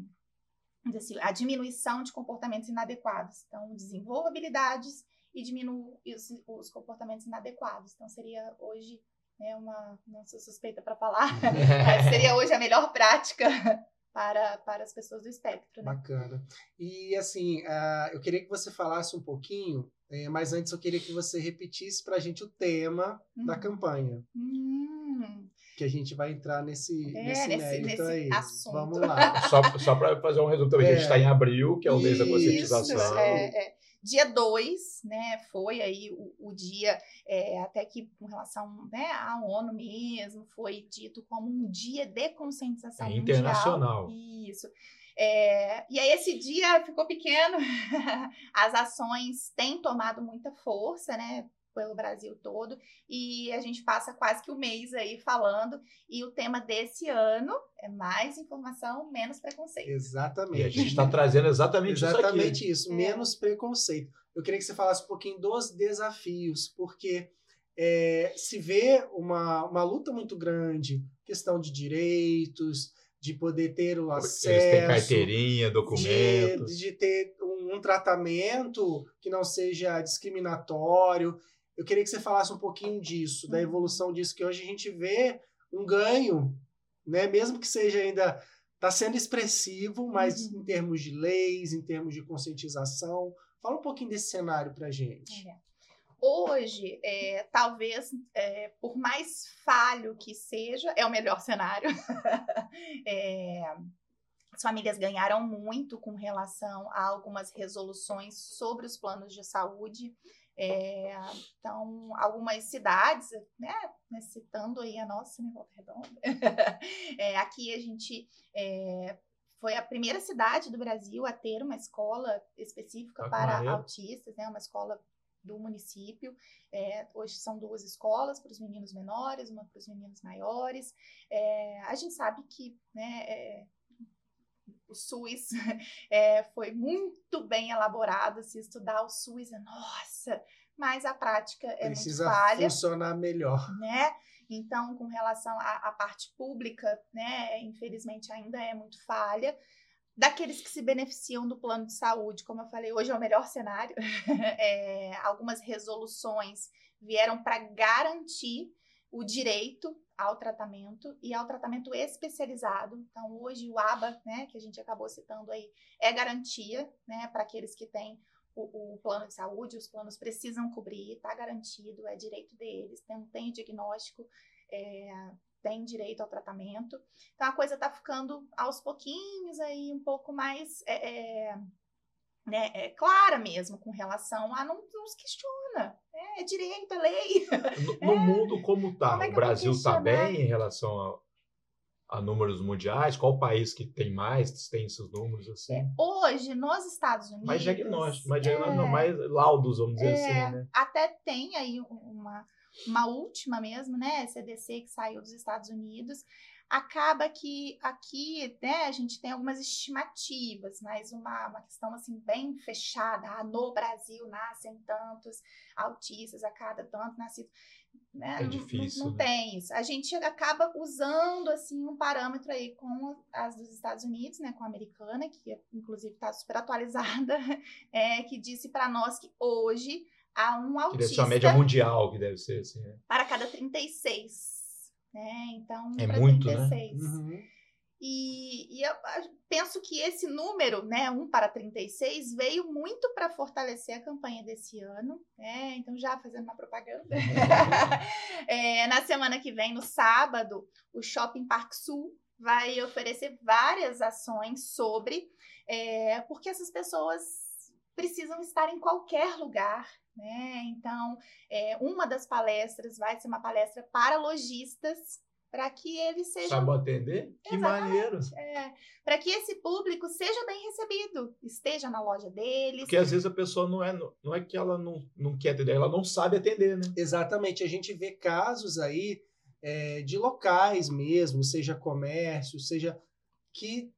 assim, a diminuição de comportamentos inadequados. Então, desenvolva habilidades e diminua os, os comportamentos inadequados. Então, seria hoje né, uma. Não sou suspeita para falar, (laughs) mas seria hoje a melhor prática (laughs) para, para as pessoas do espectro. Né? Bacana. E assim, uh, eu queria que você falasse um pouquinho, eh, mas antes eu queria que você repetisse para a gente o tema uhum. da campanha. Uhum que a gente vai entrar nesse, é, nesse, nesse mérito nesse aí. Assunto. Vamos lá. (laughs) Só, só para fazer um resumo também, é. a gente está em abril, que é o mês da conscientização. É, é. Dia 2, né, foi aí o, o dia, é, até que com relação né, à ONU mesmo, foi dito como um dia de conscientização é internacional. Isso. É, e aí esse dia ficou pequeno, (laughs) as ações têm tomado muita força, né? Pelo Brasil todo e a gente passa quase que o um mês aí falando e o tema desse ano é mais informação, menos preconceito. Exatamente. E a gente está trazendo exatamente, exatamente isso, isso é. menos preconceito. Eu queria que você falasse um pouquinho dos desafios, porque é, se vê uma, uma luta muito grande, questão de direitos, de poder ter o acesso. Eles têm carteirinha, documentos. De, de ter um, um, tratamento que não seja discriminatório. Eu queria que você falasse um pouquinho disso, da uhum. evolução disso, que hoje a gente vê um ganho, né? mesmo que seja ainda. Está sendo expressivo, mas uhum. em termos de leis, em termos de conscientização. Fala um pouquinho desse cenário para gente. É. Hoje, é, talvez, é, por mais falho que seja, é o melhor cenário. (laughs) é, as famílias ganharam muito com relação a algumas resoluções sobre os planos de saúde. É, então, algumas cidades, né, né, citando aí a nossa, né, Volta Redonda, (laughs) é, aqui a gente é, foi a primeira cidade do Brasil a ter uma escola específica para autistas, né, uma escola do município. É, hoje são duas escolas para os meninos menores, uma para os meninos maiores. É, a gente sabe que né, é, o SUS (laughs) é, foi muito bem elaborado. Se estudar o SUS, é nossa, mas a prática é Precisa muito falha. funcionar melhor. Né? Então, com relação à, à parte pública, né, infelizmente ainda é muito falha daqueles que se beneficiam do plano de saúde, como eu falei, hoje é o melhor cenário. (laughs) É, algumas resoluções vieram para garantir o direito ao tratamento e ao tratamento especializado. Então, hoje o ABA, né, que a gente acabou citando aí, é garantia, né, para aqueles que têm o, o, plano de saúde, os planos precisam cobrir, está garantido, é direito deles, tem, tem diagnóstico, é, tem direito ao tratamento. Então, a coisa está ficando aos pouquinhos aí um pouco mais é, é, né, é clara mesmo com relação a não, não se questiona. É, é direito, é lei. No, (laughs) no mundo como está? Como é o Brasil está bem em relação a, a, números mundiais? Qual país que tem mais, tem esses números assim? É, hoje, nos Estados Unidos... Mais diagnóstico, mais, diagnóstico, não, é. mais laudos, vamos dizer assim, é, né? Até tem aí uma, uma última mesmo, né, CDC que saiu dos Estados Unidos, acaba que aqui, né, a gente tem algumas estimativas, mas uma, uma questão assim bem fechada. Ah, no Brasil nascem tantos autistas a cada tanto nascido. Né? É difícil. Não, não, né? tem isso. A gente acaba usando assim um parâmetro aí com as dos Estados Unidos, né, com a americana, que inclusive está super atualizada, (laughs) é, que disse para nós que hoje há um autista. Que deve ser a média mundial, que deve ser assim. Né? Para cada 36 né? Então, é muito, 36. né? Uhum. E, e eu penso que esse número, né, 1 para 36, veio muito para fortalecer a campanha desse ano. Né? Então, já fazendo uma propaganda. (laughs) é, na semana que vem, no sábado, o Shopping Parque Sul vai oferecer várias ações sobre, é, porque essas pessoas precisam estar em qualquer lugar né? Então, é, uma das palestras vai ser uma palestra para lojistas, para que eles sejam. Sabe atender? Que maneiro! É, para que esse público seja bem recebido, esteja na loja deles. Porque às vezes a pessoa não é, não é que ela não, não quer atender, ela não sabe atender, né? Exatamente. A gente vê casos aí é, de locais mesmo, seja comércio, seja que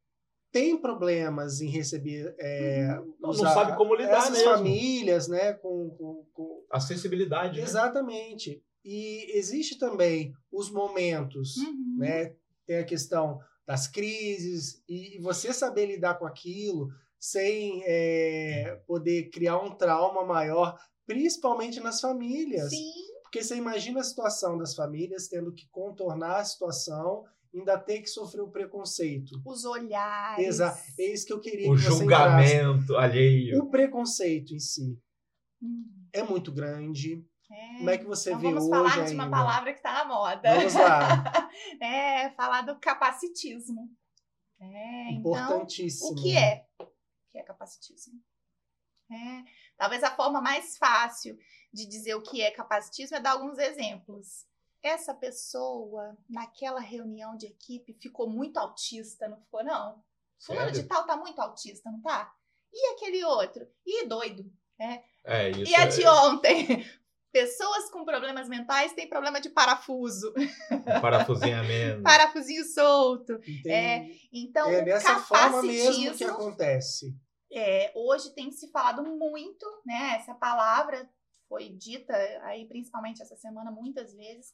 tem problemas em receber é, uhum. não, não sabe como lidar essas mesmo. famílias, né? Com, com, com... acessibilidade. Né? Exatamente. Né? E existe também os momentos, uhum. né? Tem a questão das crises e você saber lidar com aquilo sem é, poder criar um trauma maior, principalmente nas famílias. Sim. Porque você imagina a situação das famílias tendo que contornar a situação ainda tem que sofrer o preconceito. Os olhares. Exato. É isso que eu queria. O que julgamento alheio. O preconceito em si hum. é muito grande. É. Como é que você então vê vamos hoje falar ainda? de uma palavra que está na moda. Vamos lá. (laughs) é, falar do capacitismo. É, Importantíssimo. Então, o que é? O que é capacitismo? É, talvez a forma mais fácil de dizer o que é capacitismo é dar alguns exemplos essa pessoa, naquela reunião de equipe, ficou muito autista, não ficou, não? Fulano de tal tá muito autista, não tá? E aquele outro? E doido, né? É, isso e a de é... ontem? (laughs) Pessoas com problemas mentais têm problema de parafuso. (laughs) Parafusinhamento. Parafusinho solto. É, então, é dessa forma mesmo que acontece. É, hoje tem se falado muito, né? Essa palavra foi dita aí principalmente essa semana muitas vezes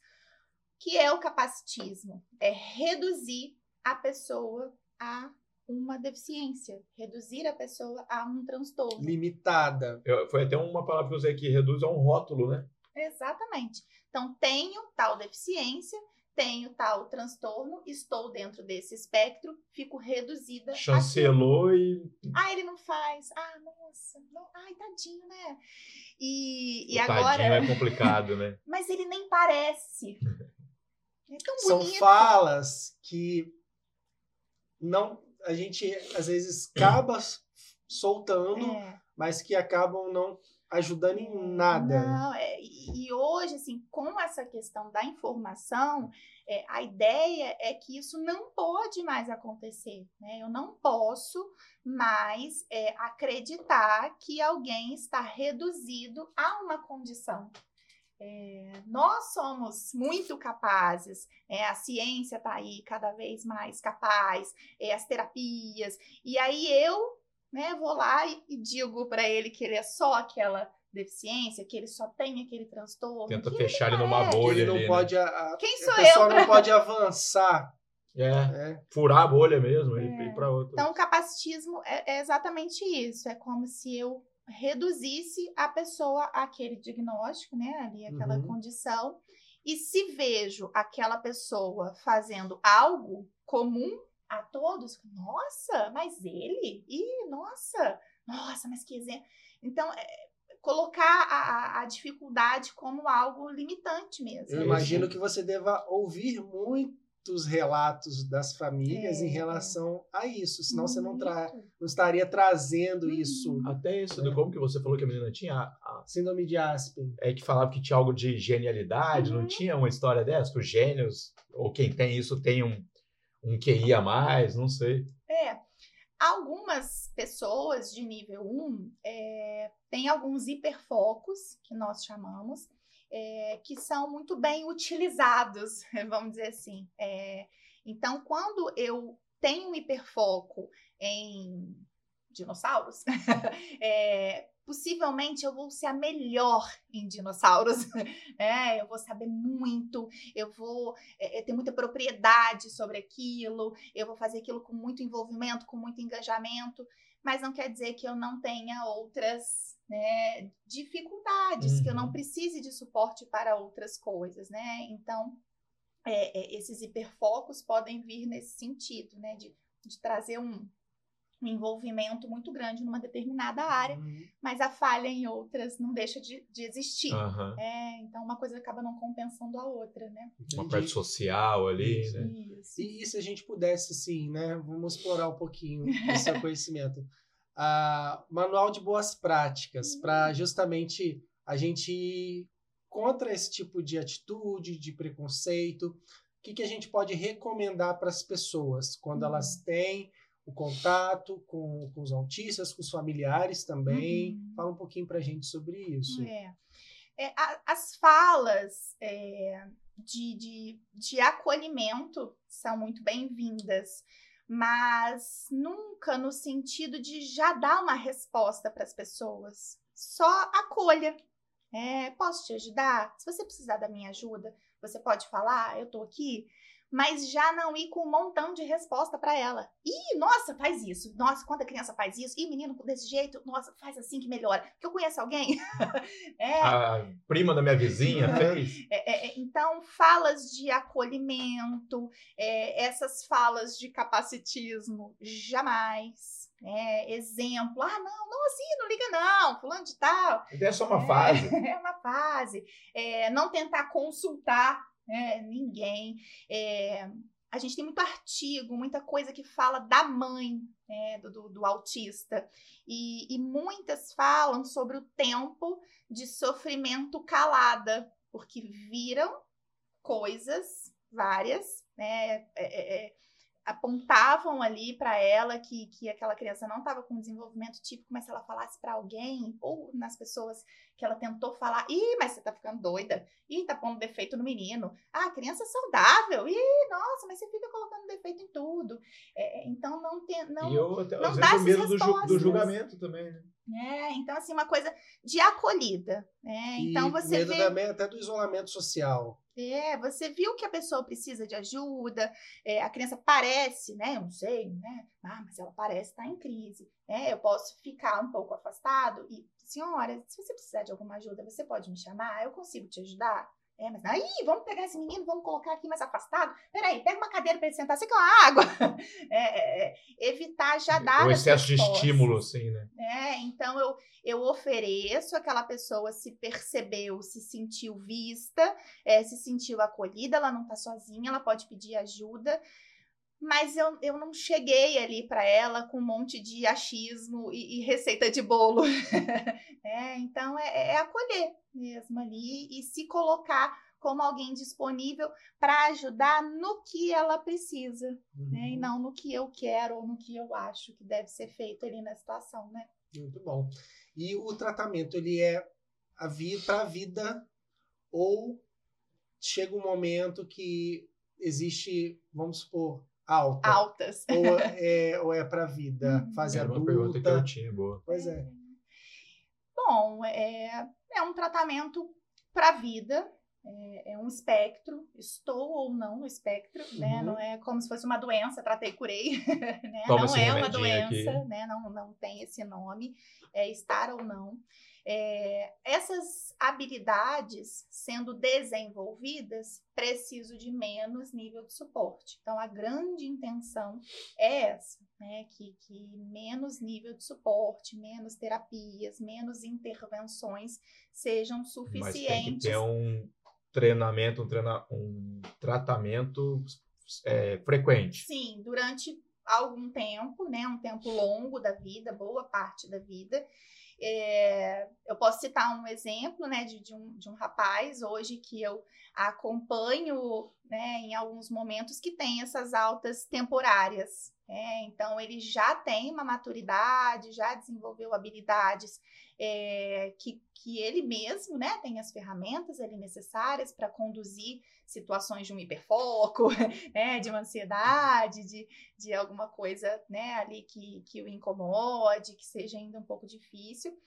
que é o capacitismo? É reduzir a pessoa a uma deficiência, reduzir a pessoa a um transtorno. Limitada. Eu, foi até uma palavra que eu usei aqui, reduz a um rótulo, né? Exatamente. Então, tenho tal deficiência, tenho tal transtorno, estou dentro desse espectro, fico reduzida. Chancelou e. Ah, ele não faz. Ah, nossa. Não... Ai, tadinho, né? E, e o agora. Tadinho é complicado, né? (laughs) Mas ele nem parece. É São bonito. falas que não a gente às vezes acaba soltando, é. mas que acabam não ajudando em nada. Não, é, e hoje, assim, com essa questão da informação, é, a ideia é que isso não pode mais acontecer. Né? Eu não posso mais é, acreditar que alguém está reduzido a uma condição. É, nós somos muito capazes, é, a ciência está aí cada vez mais capaz, é, as terapias, e aí eu né, vou lá e, e digo para ele que ele é só aquela deficiência, que ele só tem aquele transtorno. Tenta fechar ele numa bolha. Ele não ali, pode. Né? A, Quem sou a pessoa eu? não pode avançar. É, é, furar a bolha mesmo e ir para outra. Então, o capacitismo é, é exatamente isso. É como se eu reduzisse a pessoa àquele diagnóstico, né, ali aquela uhum. condição E se vejo aquela pessoa fazendo algo comum a todos, nossa, mas ele? Ih, nossa, nossa, mas que exemplo. Então, é, colocar a, a, dificuldade como algo limitante mesmo. Eu imagino que você deva ouvir muitos relatos das famílias é. em relação a isso, senão Muito. você não, tra não estaria trazendo uhum. isso. Até isso, né? como que você falou que a menina tinha? A... Síndrome de Aspen. É que falava que tinha algo de genialidade, uhum. não tinha uma história dessa? Que os gênios, ou quem tem isso, tem um um QI a mais, não sei. É. Algumas pessoas de nível 1 é, têm alguns hiperfocos, que nós chamamos, é, que são muito bem utilizados, (laughs) vamos dizer assim. É, então, quando eu tenho um hiperfoco em dinossauros, (laughs) é, possivelmente eu vou ser a melhor em dinossauros. (laughs) É, eu vou saber muito, eu vou é, é, ter muita propriedade sobre aquilo, eu vou fazer aquilo com muito envolvimento, com muito engajamento, mas não quer dizer que eu não tenha outras né, dificuldades, uhum. que eu não uhum. precise de suporte para outras coisas, né? Então, é, é, esses hiperfocos podem vir nesse sentido, né? De, de trazer um, um envolvimento muito grande numa determinada área, uhum. mas a falha em outras não deixa de, de existir. Uhum. É, então uma coisa acaba não compensando a outra, né? Uma parte social ali, Isso. né? Isso. E, e, se a gente pudesse, assim, né? Vamos explorar um pouquinho (laughs) seu conhecimento. Ah, manual de boas práticas uhum. para justamente a gente ir contra esse tipo de atitude, de preconceito. O que, que a gente pode recomendar para as pessoas quando elas uhum. têm o contato com, com os autistas, com os familiares também. Uhum. Fala um pouquinho para a gente sobre isso. É. É, a, as falas é, de, de, de acolhimento são muito bem-vindas, mas nunca no sentido de já dar uma resposta para as pessoas. Só acolha. É, posso te ajudar? Se você precisar da minha ajuda, você pode falar, eu estou aqui mas já não ir com um montão de resposta para ela. Ih, nossa, faz isso. Nossa, quando a criança faz isso, e menino desse jeito, nossa, faz assim que melhora. Porque eu conheço alguém. (laughs) é. A prima da minha vizinha fez. É, é, é, então, falas de acolhimento, é, essas falas de capacitismo, jamais. É, exemplo, ah, não, não assim, não liga não, fulano de tal. É só uma fase. (laughs) É uma fase. não tentar consultar né? ninguém. É, a gente tem muito artigo, muita coisa que fala da mãe né, do, do, autista. E, e muitas falam sobre o tempo de sofrimento calada, porque viram coisas várias, né? É, é, é apontavam ali para ela que, que aquela criança não estava com desenvolvimento típico, mas se ela falasse para alguém ou nas pessoas que ela tentou falar, ih, mas você tá ficando doida, ih, tá pondo defeito no menino, ah, criança saudável, ih, nossa, mas você fica colocando defeito em tudo. É, então não tem, não, e eu, até, não dá medo do, ju, do julgamento também, né? É, então assim, uma coisa de acolhida, né? Então você medo vê... também até do isolamento social. É, você viu que a pessoa precisa de ajuda, é, a criança parece, né? Eu não sei, né? Ah, mas ela parece estar em crise. É, eu posso ficar um pouco afastado e, senhora, se você precisar de alguma ajuda, você pode me chamar? Eu consigo te ajudar? É, mas aí, vamos pegar esse menino, vamos colocar aqui mais afastado. Peraí, pega uma cadeira para ele sentar, você quer uma água? (laughs) É, é, é, evitar já dar. O excesso de estímulo, assim, né? É, então eu, eu ofereço, aquela pessoa se percebeu, se sentiu vista, é, se sentiu acolhida, ela não está sozinha, ela pode pedir ajuda mas eu, eu não cheguei ali para ela com um monte de achismo e, e receita de bolo. (laughs) é, então é, é, acolher mesmo ali e se colocar como alguém disponível para ajudar no que ela precisa, uhum. né? E uhum. não no que eu quero ou no que eu acho que deve ser feito ali na situação, né? Muito bom. E o tratamento, ele é para a vida ou chega um momento que existe, vamos supor, alta. Altas. Ou é, (laughs) ou é para vida, uhum. fase Era adulta. Uma pergunta que eu tinha, boa. Pois é. Bom, é, é um tratamento para vida, é, é, um espectro, estou ou não no espectro, né? uhum. né? Não é como se fosse uma doença, tratei, curei, (laughs) né? não é uma doença, aqui. né? Não, não tem esse nome, é estar ou não. É, essas habilidades sendo desenvolvidas, preciso de menos nível de suporte. Então, a grande intenção é essa, né? Que, que menos nível de suporte, menos terapias, menos intervenções sejam suficientes. Mas tem que ter um treinamento, um, treina, um tratamento é, frequente. Sim, durante algum tempo, né? Um tempo longo da vida, boa parte da vida. É, eu posso citar um exemplo né, de, de, um, de um rapaz hoje que eu acompanho né, em alguns momentos que tem essas altas temporárias. É, então, ele já tem uma maturidade, já desenvolveu habilidades é, que, que ele mesmo né, tem as ferramentas ali necessárias para conduzir situações de um hiperfoco, (laughs) né, de uma ansiedade, de, de alguma coisa né, ali que, que o incomode, que seja ainda um pouco difícil.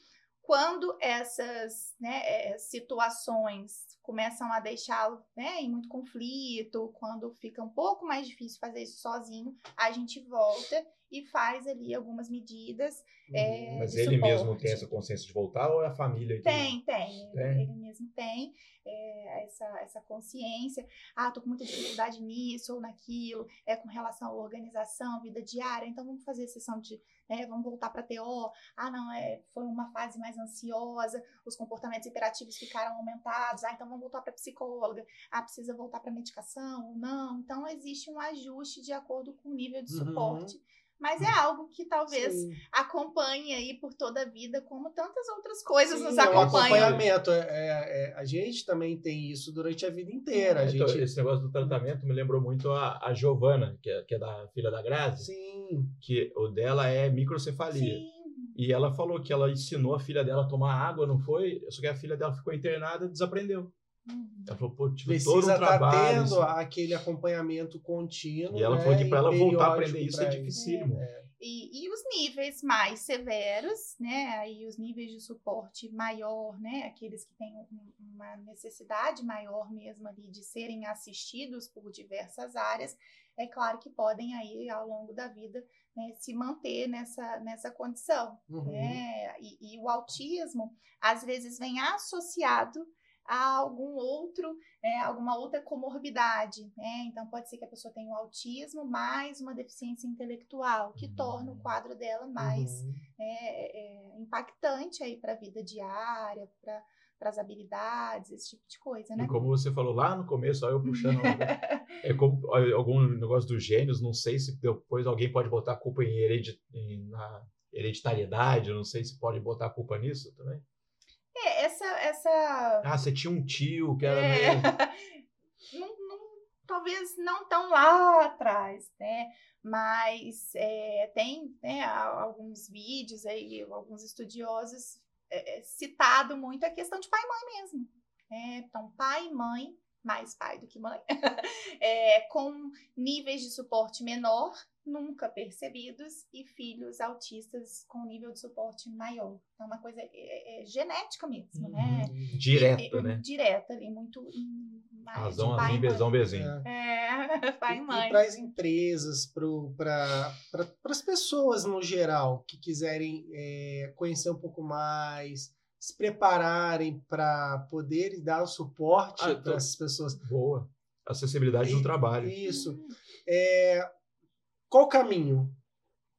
Quando essas né, eh, situações começam a deixá-lo né, em muito conflito, quando fica um pouco mais difícil fazer isso sozinho, a gente volta e faz ali algumas medidas. Uhum. É, Mas ele suporte. mesmo tem essa consciência de voltar ou é a família que tem? Tem, tem. Ele mesmo tem é, essa, essa consciência. Ah, tô com muita dificuldade nisso ou naquilo, é com relação à organização, vida diária, então vamos fazer sessão de. Né, vamos voltar para TO. Ah, não, é, foi uma fase mais ansiosa, os comportamentos imperativos ficaram aumentados. Ah, então vamos voltar para psicóloga. Ah, precisa voltar para medicação ou não. Então existe um ajuste de acordo com o nível de uhum. suporte. Uhum mas é algo que talvez Sim. acompanhe aí por toda a vida, como tantas outras coisas Sim, nos acompanham. É um acompanhamento. É, é, é, a gente também tem isso durante a vida inteira. A então, gente... Esse negócio do tratamento me lembrou muito a, a Giovana, que é, que é da filha da Grazi. Sim. Que o dela é microcefalia. Sim. E ela falou que ela ensinou a filha dela a tomar água, não foi? Só que a filha dela ficou internada e desaprendeu. Uhum. Ela falou, pô, tive Precisa todo um tá trabalho. Tá tendo aquele acompanhamento contínuo. E ela né? falou que para ela voltar a aprender isso é dificílimo. É, é. E, e, os níveis mais severos, né? Aí os níveis de suporte maior, né? Aqueles que têm uma necessidade maior mesmo ali de serem assistidos por diversas áreas, é claro que podem aí ao longo da vida né, se manter nessa, nessa condição. Uhum. Né? E, e o autismo às vezes vem associado a algum outro, é, alguma outra comorbidade, né? Então pode ser que a pessoa tenha um autismo mais uma deficiência intelectual, que uhum. torna o quadro dela mais uhum. é, é, impactante aí para a vida diária, para para as habilidades, esse tipo de coisa, né? E como você falou lá no começo, ó, eu puxando (laughs) é como algum negócio dos gênios, não sei se depois alguém pode botar a culpa em, heredit, em na hereditariedade, não sei se pode botar a culpa nisso também. É, essa. Ah, você tinha um tio que era é... meio. (laughs) não, não, talvez não tão lá atrás, né? Mas é, tem né, alguns vídeos aí, alguns estudiosos é, é, citado muito a questão de pai e mãe mesmo. É, então, pai e mãe, mais pai do que mãe, (laughs) é, com níveis de suporte menor nunca percebidos e filhos autistas com nível de suporte maior. Então, é uma coisa é, é genética mesmo, né? Uhum. Direta, né? Direta ali, muito Razão assim, bezão bezinho. É, pai e mãe. (laughs) E para as empresas, para pra, as pessoas no geral que quiserem é, conhecer um pouco mais, se prepararem para poder dar o suporte ah, para essas pessoas. Boa. Acessibilidade e, no trabalho. Isso. Hum. É, qual o caminho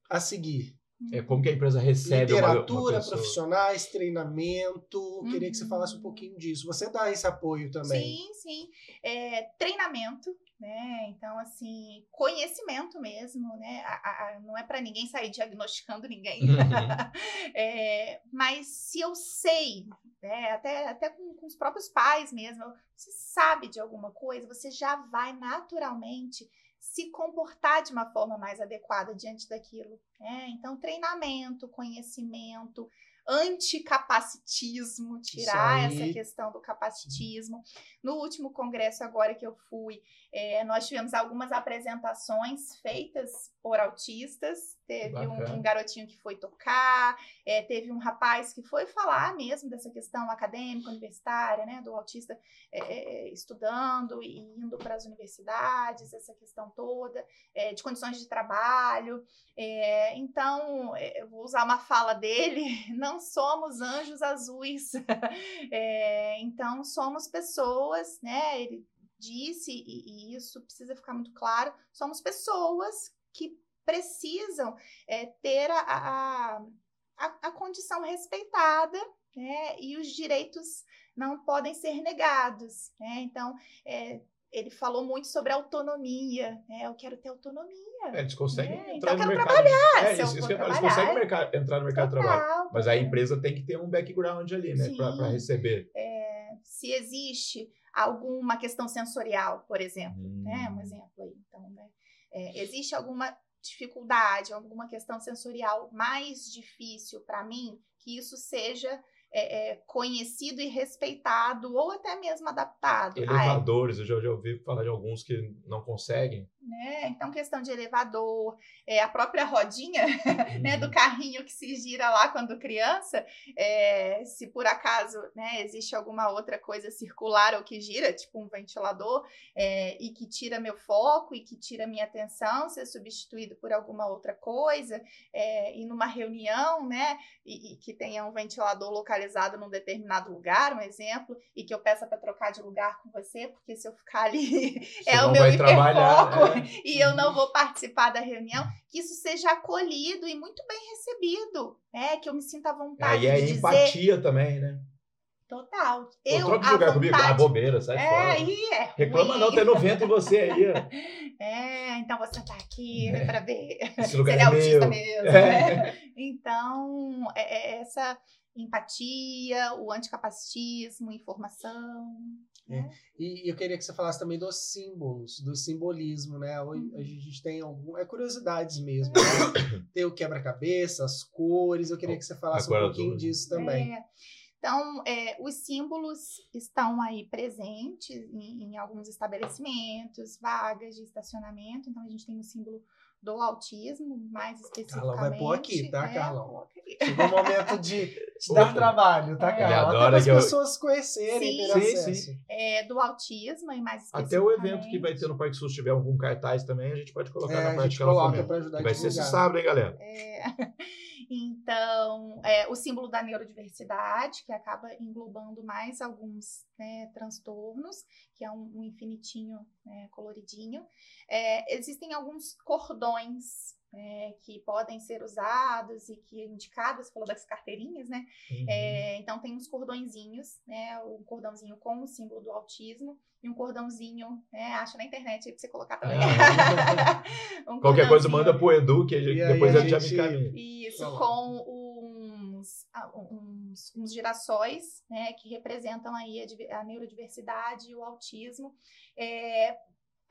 a seguir? É como que a empresa recebe literatura, uma, uma profissionais, treinamento. Uhum. Queria que você falasse um pouquinho disso. Você dá esse apoio também? Sim, sim. É, treinamento, né? Então assim, conhecimento mesmo, né? A, a, não é para ninguém sair diagnosticando ninguém. Uhum. (laughs) é, mas se eu sei, né? Até até com, com os próprios pais mesmo, você sabe de alguma coisa, você já vai naturalmente se comportar de uma forma mais adequada diante daquilo. Né? Então, treinamento, conhecimento, anticapacitismo, tirar essa questão do capacitismo. No último congresso agora que eu fui, é, nós tivemos algumas apresentações feitas por autistas. Teve um, um, garotinho que foi tocar, é, teve um rapaz que foi falar mesmo dessa questão acadêmica, universitária, né, do autista é, é estudando e indo para as universidades, essa questão toda, é, de condições de trabalho. É, então, eu vou usar uma fala dele, (laughs) não não somos anjos azuis. (laughs) É, então, somos pessoas, né? Ele disse, e, e, isso precisa ficar muito claro: somos pessoas que precisam é, ter a, a, a, a condição respeitada né? E os direitos não podem ser negados, né? Então, é, ele falou muito sobre autonomia, né? Eu quero ter autonomia. É, eles conseguem né? entrar então, no mercado. Trabalhar, é, isso, isso eles conseguem mercado, entrar no mercado Total, de trabalho. Mas a empresa tem que ter um background ali, né? Para receber. É, se existe alguma questão sensorial, por exemplo, hum. né? Um exemplo aí. Então, né? É, existe alguma dificuldade, alguma questão sensorial mais difícil para mim, que isso seja é, é, conhecido e respeitado, ou até mesmo adaptado. Elevadores, eu já, já ouvi falar de alguns que não conseguem. Né? Então, questão de elevador, é, a própria rodinha uhum. (laughs) né, do uhum. carrinho que se gira lá quando criança, é, se por acaso né, existe alguma outra coisa circular ou que gira, tipo um ventilador, é, e que tira meu foco e que tira minha atenção, ser substituído por alguma outra coisa, é, e numa reunião, né, e, e que tenha um ventilador localizado num determinado lugar, um exemplo, e que eu peça para trocar de lugar com você, porque se eu ficar ali (laughs) você é o meu hiperfoco é. (laughs) e eu não vou participar da reunião, que isso seja acolhido e muito bem recebido, né? Que eu me sinta à vontade. Aí é, é empatia também, né? Total. Eu, eu troco de lugar vontade... comigo, a bobeira, sai é, fora. Aí é Reclama não, tem no vento em você aí. (laughs) É, então você tá aqui é. para ver. Esse lugar é, é autista mesmo. É. Né? Então, é, é essa empatia, o anticapacitismo, informação. É. Né? E eu queria que você falasse também dos símbolos, do simbolismo, né? Hoje uhum. a gente tem algum, é curiosidades mesmo. Né? (coughs) tem o quebra-cabeça, as cores. Eu queria que você falasse Agora um pouquinho disso também. É. Então, é, os símbolos estão aí presentes em, em, alguns estabelecimentos, vagas de estacionamento. Então, a gente tem o símbolo do autismo, mais especificamente. Carlão vai pôr aqui, tá, é, Carlão? Chegou o momento de (laughs) te dar trabalho, tá, é. Carlão? Até para as pessoas eu... conhecerem, sim, sim, sim. É, do autismo e mais Até o evento que vai ter no Parque Sul, se tiver algum cartaz também, a gente pode colocar é, na parte que ela coloca para ajudar Vai ser esse sábado, hein, galera? É. (laughs) Então, é, o símbolo da neurodiversidade, que acaba englobando mais alguns né, transtornos, que é um, um infinitinho né, coloridinho. É, existem alguns cordões é, que podem ser usados e que indicados, falou das carteirinhas, né? Uhum. É, então tem uns cordõezinhos, né? Um cordãozinho com o símbolo do autismo e um cordãozinho, né? Acha na internet aí pra você colocar também. É. (laughs) um Qualquer coisa manda pro Edu, que gente, depois ele já me encaminha. Isso, com uns, uns, uns, girassóis, né? Que representam aí a, a neurodiversidade e o autismo. É,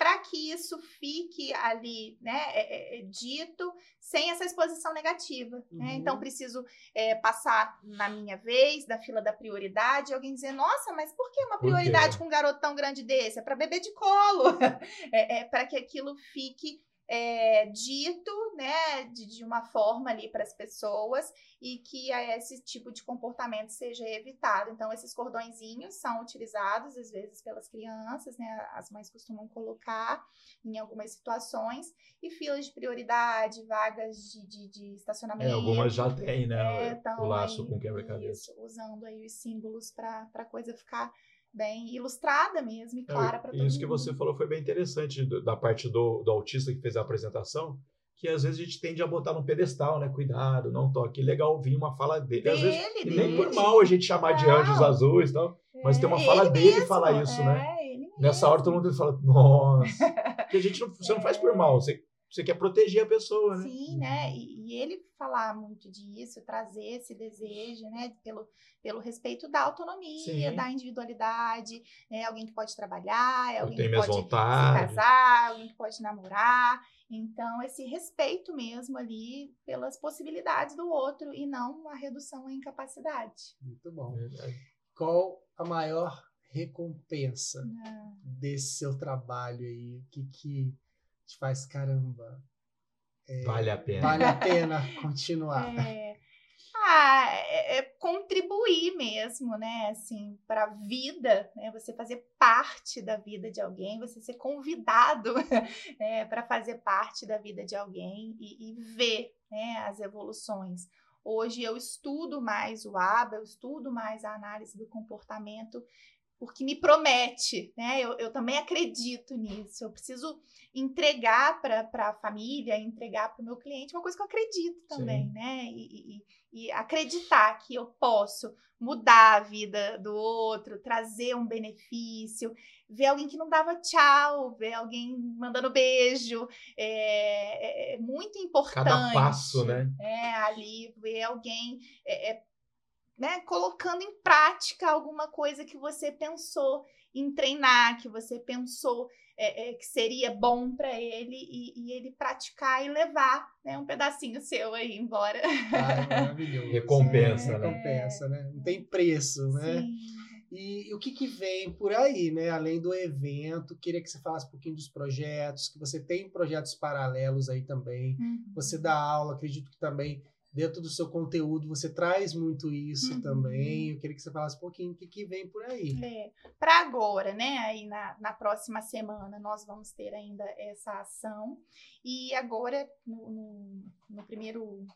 para que isso fique ali, né, é, é, é, dito sem essa exposição negativa. Uhum. Né? Então, preciso é, passar na minha vez, da fila da prioridade, alguém dizer, nossa, mas por que uma prioridade com um garoto tão grande desse? É para beber de colo. (laughs) é, é para que aquilo fique é, dito, né, de, de, uma forma ali para as pessoas e que esse tipo de comportamento seja evitado. Então, esses cordõezinhos são utilizados às vezes pelas crianças, né, as mães costumam colocar em algumas situações e filas de prioridade, vagas de, de, de estacionamento. É, algumas já têm, né, é, o laço aí, com quebra-cabeça. Usando aí os símbolos para a coisa ficar bem ilustrada mesmo e clara para todo Isso que você falou foi bem interessante da parte do, do autista que fez a apresentação, que às vezes a gente tende a botar no pedestal, né? Cuidado, não toque. Legal ouvir uma fala dele. dele às vezes, dele. nem por mal a gente chamar de anjos azuis e tal, mas tem uma é, fala dele mesmo, falar isso, né? é, né? Nessa hora todo mundo fala, nossa. (laughs) Porque a gente não, você não faz por mal, você você quer proteger a pessoa, né? Sim, né? E, e, ele falar muito disso, trazer esse desejo, né? Pelo, pelo respeito da autonomia, Sim. da individualidade, né? Alguém que pode trabalhar, é alguém que pode vontade. se casar, alguém que pode namorar. Então, esse respeito mesmo ali pelas possibilidades do outro e não a redução à incapacidade. Muito bom. Verdade. Qual a maior recompensa ah. desse seu trabalho aí? O que, que te faz caramba. É, vale a pena. Vale a (laughs) pena continuar. É, ah, é, é contribuir mesmo, né? Assim, para a vida, né? Você fazer parte da vida de alguém, você ser convidado (laughs) né? para fazer parte da vida de alguém e, e ver né? as evoluções. Hoje eu estudo mais o ABA, eu estudo mais a análise do comportamento, porque me promete, né? Eu, eu também acredito nisso. Eu preciso entregar para a família, entregar para o meu cliente uma coisa que eu acredito também, Sim. né? E, e, e, acreditar que eu posso mudar a vida do outro, trazer um benefício, ver alguém que não dava tchau, ver alguém mandando beijo, é, é, é muito importante. Cada passo, né? É, ali, ver alguém é, é né, colocando em prática alguma coisa que você pensou em treinar, que você pensou é, é, que seria bom para ele e, e, ele praticar e levar né, um pedacinho seu aí embora. Ah, (laughs) maravilhoso. Recompensa, é, né? Recompensa, né? Não tem preço, né? Sim. E, e, o que, que vem por aí, né? Além do evento, queria que você falasse um pouquinho dos projetos, que você tem projetos paralelos aí também. Uhum. Você dá aula, acredito que também dentro do seu conteúdo você traz muito isso uhum. também. Eu queria que você falasse um pouquinho o que, que vem por aí. É, Para agora, né? Aí na, na próxima semana nós vamos ter ainda essa ação. E agora, no, no, no primeiro.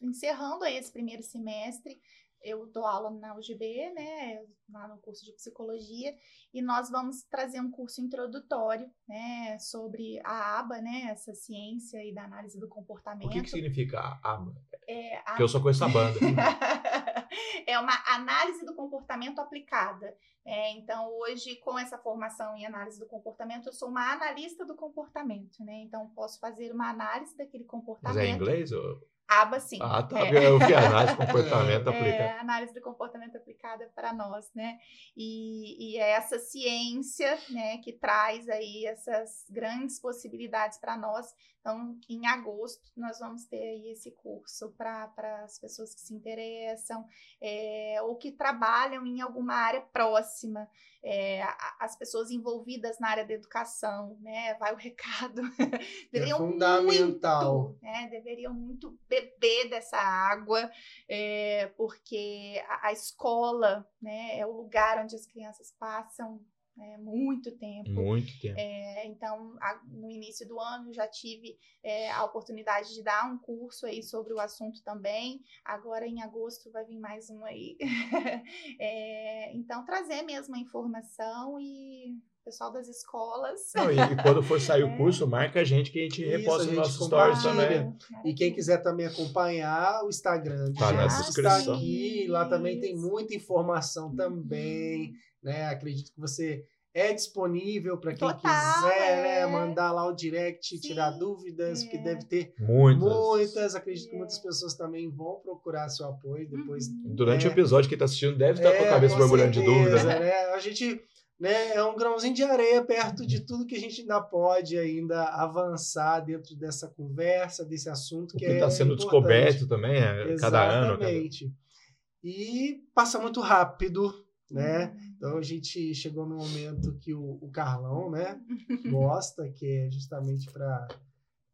Encerrando aí esse primeiro semestre, eu dou aula na UGB, né, lá no curso de psicologia, e nós vamos trazer um curso introdutório, né, sobre a ABA, né, essa ciência e da análise do comportamento. O que, que significa a ABA? É, a... Porque eu só conheço a banda. (laughs) é uma análise do comportamento aplicada. É, então, hoje, com essa formação em análise do comportamento, eu sou uma analista do comportamento, né? Então, posso fazer uma análise daquele comportamento. Mas é em inglês? Ou... Aba, sim. Ah, tá. É. Eu vi análise do (laughs) comportamento aplicada. É, análise do comportamento aplicada para nós, né? E, e é essa ciência, né, que traz aí essas grandes possibilidades para nós. Então, em agosto, nós vamos ter aí esse curso para as pessoas que se interessam é, ou que trabalham em alguma área próxima é, as pessoas envolvidas na área da educação, né? Vai o recado. (laughs) deveriam é fundamental. Muito, né? Deveriam muito beber dessa água, é, porque a, a, escola, né, é o lugar onde as crianças passam é, muito tempo. Muito tempo. É, então, a, no início do ano, já tive é, a oportunidade de dar um curso aí sobre o assunto também. Agora, em agosto, vai vir mais um aí. (laughs) É, então, trazer mesmo a informação e pessoal das escolas. Não, e, e, quando for sair o (laughs) é. curso, marca a gente que a gente reposta nos nossos stories também. E quem quiser também acompanhar o Instagram, tá descrição. Está aqui, lá também tem muita informação também né? Acredito que você é disponível para quem Total, quiser, né? é. né? Mandar lá o direct, Sim, tirar dúvidas, é. que deve ter muitas. muitas. Acredito é. que muitas pessoas também vão procurar seu apoio depois. Uhum. Durante o é. episódio, quem está assistindo deve estar com a é, cabeça borbulhando de dúvida. Né? A gente né, é um grãozinho de areia perto de tudo que a gente ainda pode ainda avançar dentro dessa conversa, desse assunto o que, está é sendo importante. descoberto também, é, cada ano. Exatamente. E passa muito rápido, né? Uhum. Então a gente chegou no momento que o, o Carlão, né, gosta, que é justamente para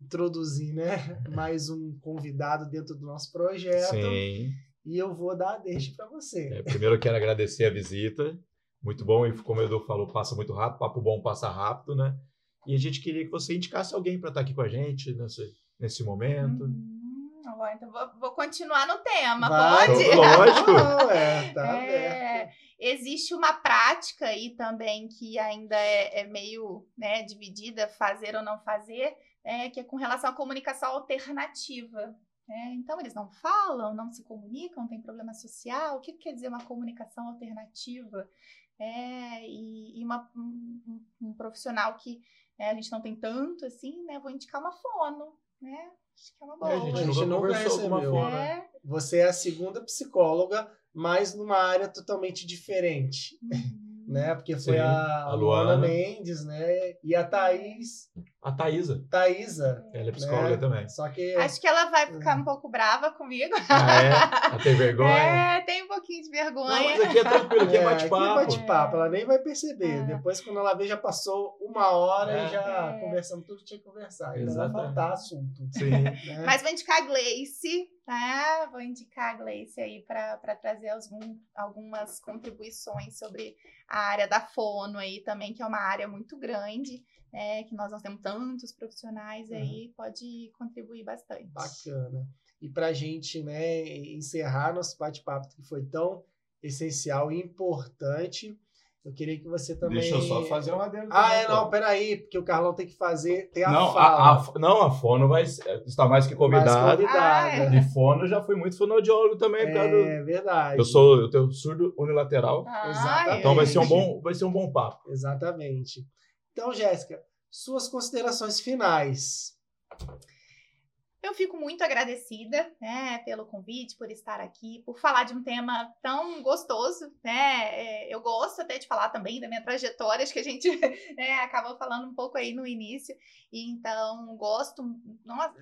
introduzir, né, (laughs) mais um convidado dentro do nosso projeto. Sim. E eu vou dar a deixa para você. É, primeiro eu quero agradecer a visita. Muito bom, e como o Edu falou, passa muito rápido, papo bom passa rápido, né? E a gente queria que você indicasse alguém para estar tá aqui com a gente nesse, nesse momento. Hum, então vou, vou, continuar no tema, Vai, pode? Lógico. (laughs) Não, é, tá é, Existe uma prática aí também que ainda é, é meio né, dividida, fazer ou não fazer, é, que é com relação à comunicação alternativa. Né? Então, eles não falam, não se comunicam, tem problema social. O que quer dizer uma comunicação alternativa? É, e, e uma, um, um, profissional que né, a gente não tem tanto assim, né? Vou indicar uma fono, né? Acho que é uma boa. É, a gente, a gente não conversou com uma fono. É. Você é a segunda psicóloga mas numa área totalmente diferente. Uhum. né? Porque foi Sim, a, a Luana. Luana Mendes, né? E a Thaís. A Thaísa. Thaísa. Ela é psicóloga né? também. Só que. Acho que ela vai ficar um pouco brava comigo. Ah, é? Ela tem (laughs) vergonha? É, tem pouquinho de vergonha. Não, mas aqui é tranquilo, aqui é, é bate-papo. Aqui é bate-papo, ela nem vai perceber. É. Depois, quando ela vê, já passou uma hora é. e já é. conversamos tudo que tinha que conversar. Ainda vai faltar assunto. Sim. Né? Mas vou indicar a Gleice, tá? Vou indicar a Gleice aí para trazer algum, algumas contribuições sobre a área da fono aí também, que é uma área muito grande, né? Que nós não temos tantos profissionais aí, pode contribuir bastante. Bacana. E para a gente né, encerrar nosso bate-papo, que foi tão essencial e importante, eu queria que você também. Deixa eu só fazer uma adendo. Ah, é, não, peraí, porque o Carlão tem que fazer. Tem a não, fala. A, a, não, a Fono vai está mais que convidada. Mais convidada. De Fono já fui muito fonoaudiólogo também. É do... verdade. Eu sou eu tenho surdo unilateral. Ah, Exatamente. Então vai ser, um bom, vai ser um bom papo. Exatamente. Então, Jéssica, suas considerações finais. Eu fico muito agradecida, né, pelo convite, por estar aqui, por falar de um tema tão gostoso, né? É, eu gosto até de falar também da minha trajetória, acho que a gente (laughs) né, acabou falando um pouco aí no início. E então gosto, nossa,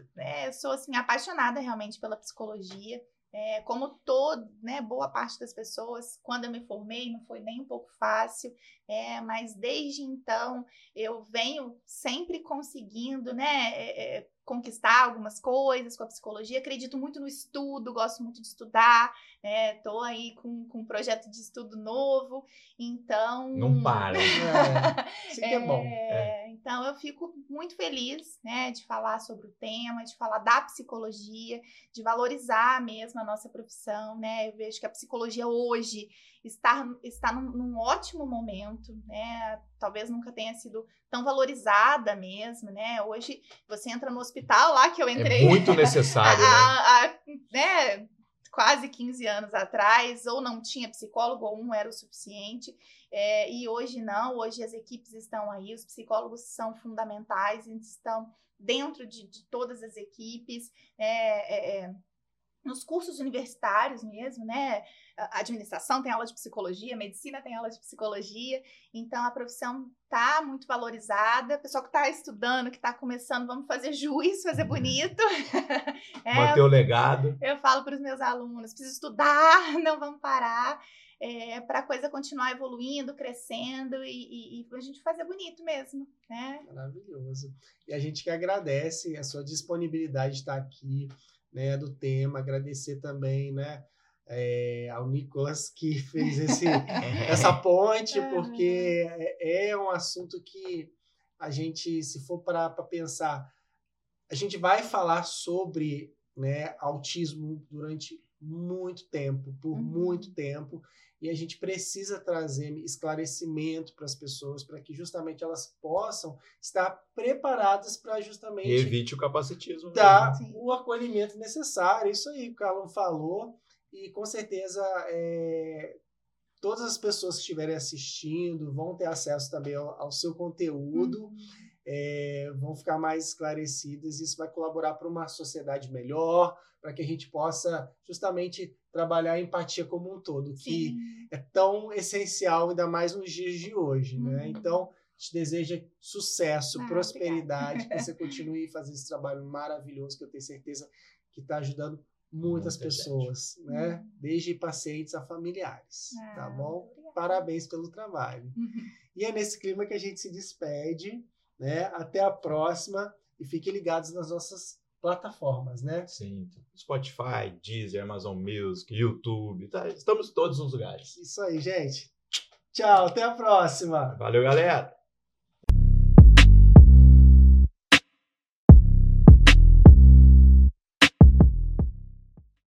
eu sou assim apaixonada realmente pela psicologia. É, como todo, né, boa parte das pessoas, quando eu me formei, não foi nem um pouco fácil, é, mas desde então eu venho sempre conseguindo, né, é, é conquistar algumas coisas com a psicologia. Acredito muito no estudo, gosto muito de estudar. Estou né? aí com, com um projeto de estudo novo, então. Não para. é, (laughs) isso que é bom. É, então eu fico muito feliz né, de falar sobre o tema, de falar da psicologia, de valorizar mesmo a nossa profissão. Né? Eu vejo que a psicologia hoje está, está num, num, ótimo momento, né? Talvez nunca tenha sido tão valorizada mesmo, né? Hoje você entra no hospital lá que eu é entrei. É muito (laughs) necessário, a, né? A, né? Quase 15 anos atrás, ou não tinha psicólogo, ou um era o suficiente. É, e hoje não, hoje as equipes estão aí, os psicólogos são fundamentais, eles estão dentro de, de todas as equipes. É, é, é nos cursos universitários mesmo, né? A administração tem aula de psicologia, medicina tem aula de psicologia, então a profissão tá muito valorizada. O pessoal que está estudando, que está começando, vamos fazer juiz, fazer uhum. bonito. (laughs) é, Manter o legado. Eu falo para os meus alunos: precisa estudar, (laughs) não vamos parar. É, para a coisa continuar evoluindo, crescendo e, e, e, a gente fazer bonito mesmo, né? Maravilhoso. E a gente que agradece a sua disponibilidade de estar aqui, né, do tema, agradecer também, né, é, ao Nicolas que (laughs) fez esse, essa ponte, (laughs) porque é, é um assunto que a gente, se for para pensar, a gente vai falar sobre né, autismo durante muito tempo, por uhum. muito tempo, e a gente precisa trazer esclarecimento para as pessoas para que justamente elas possam estar preparadas para justamente e evite o capacitismo dar o acolhimento necessário isso aí que o Carlão falou e com certeza é, todas as pessoas que estiverem assistindo vão ter acesso também ao, ao seu conteúdo uhum. É, vão ficar mais esclarecidas isso vai colaborar para uma sociedade melhor para que a gente possa justamente trabalhar a empatia como um todo, que Sim. é tão essencial, ainda mais nos dias de hoje, né? uhum. né? Então, te deseja sucesso, ah, prosperidade, obrigada. que você (laughs) continue fazendo esse trabalho maravilhoso, que eu tenho certeza que está ajudando muitas Muita pessoas, gente. né? Uhum. Desde pacientes a familiares, tá ah, tá bom? Obrigada. Parabéns pelo trabalho. Uhum. E é nesse clima que a gente se despede, né? Até a próxima e fiquem ligados nas nossas plataformas, né? Sim, Spotify, Deezer, Amazon Music, YouTube, tá? estamos em todos os lugares. Isso aí, gente. Tchau, até a próxima. Valeu, galera.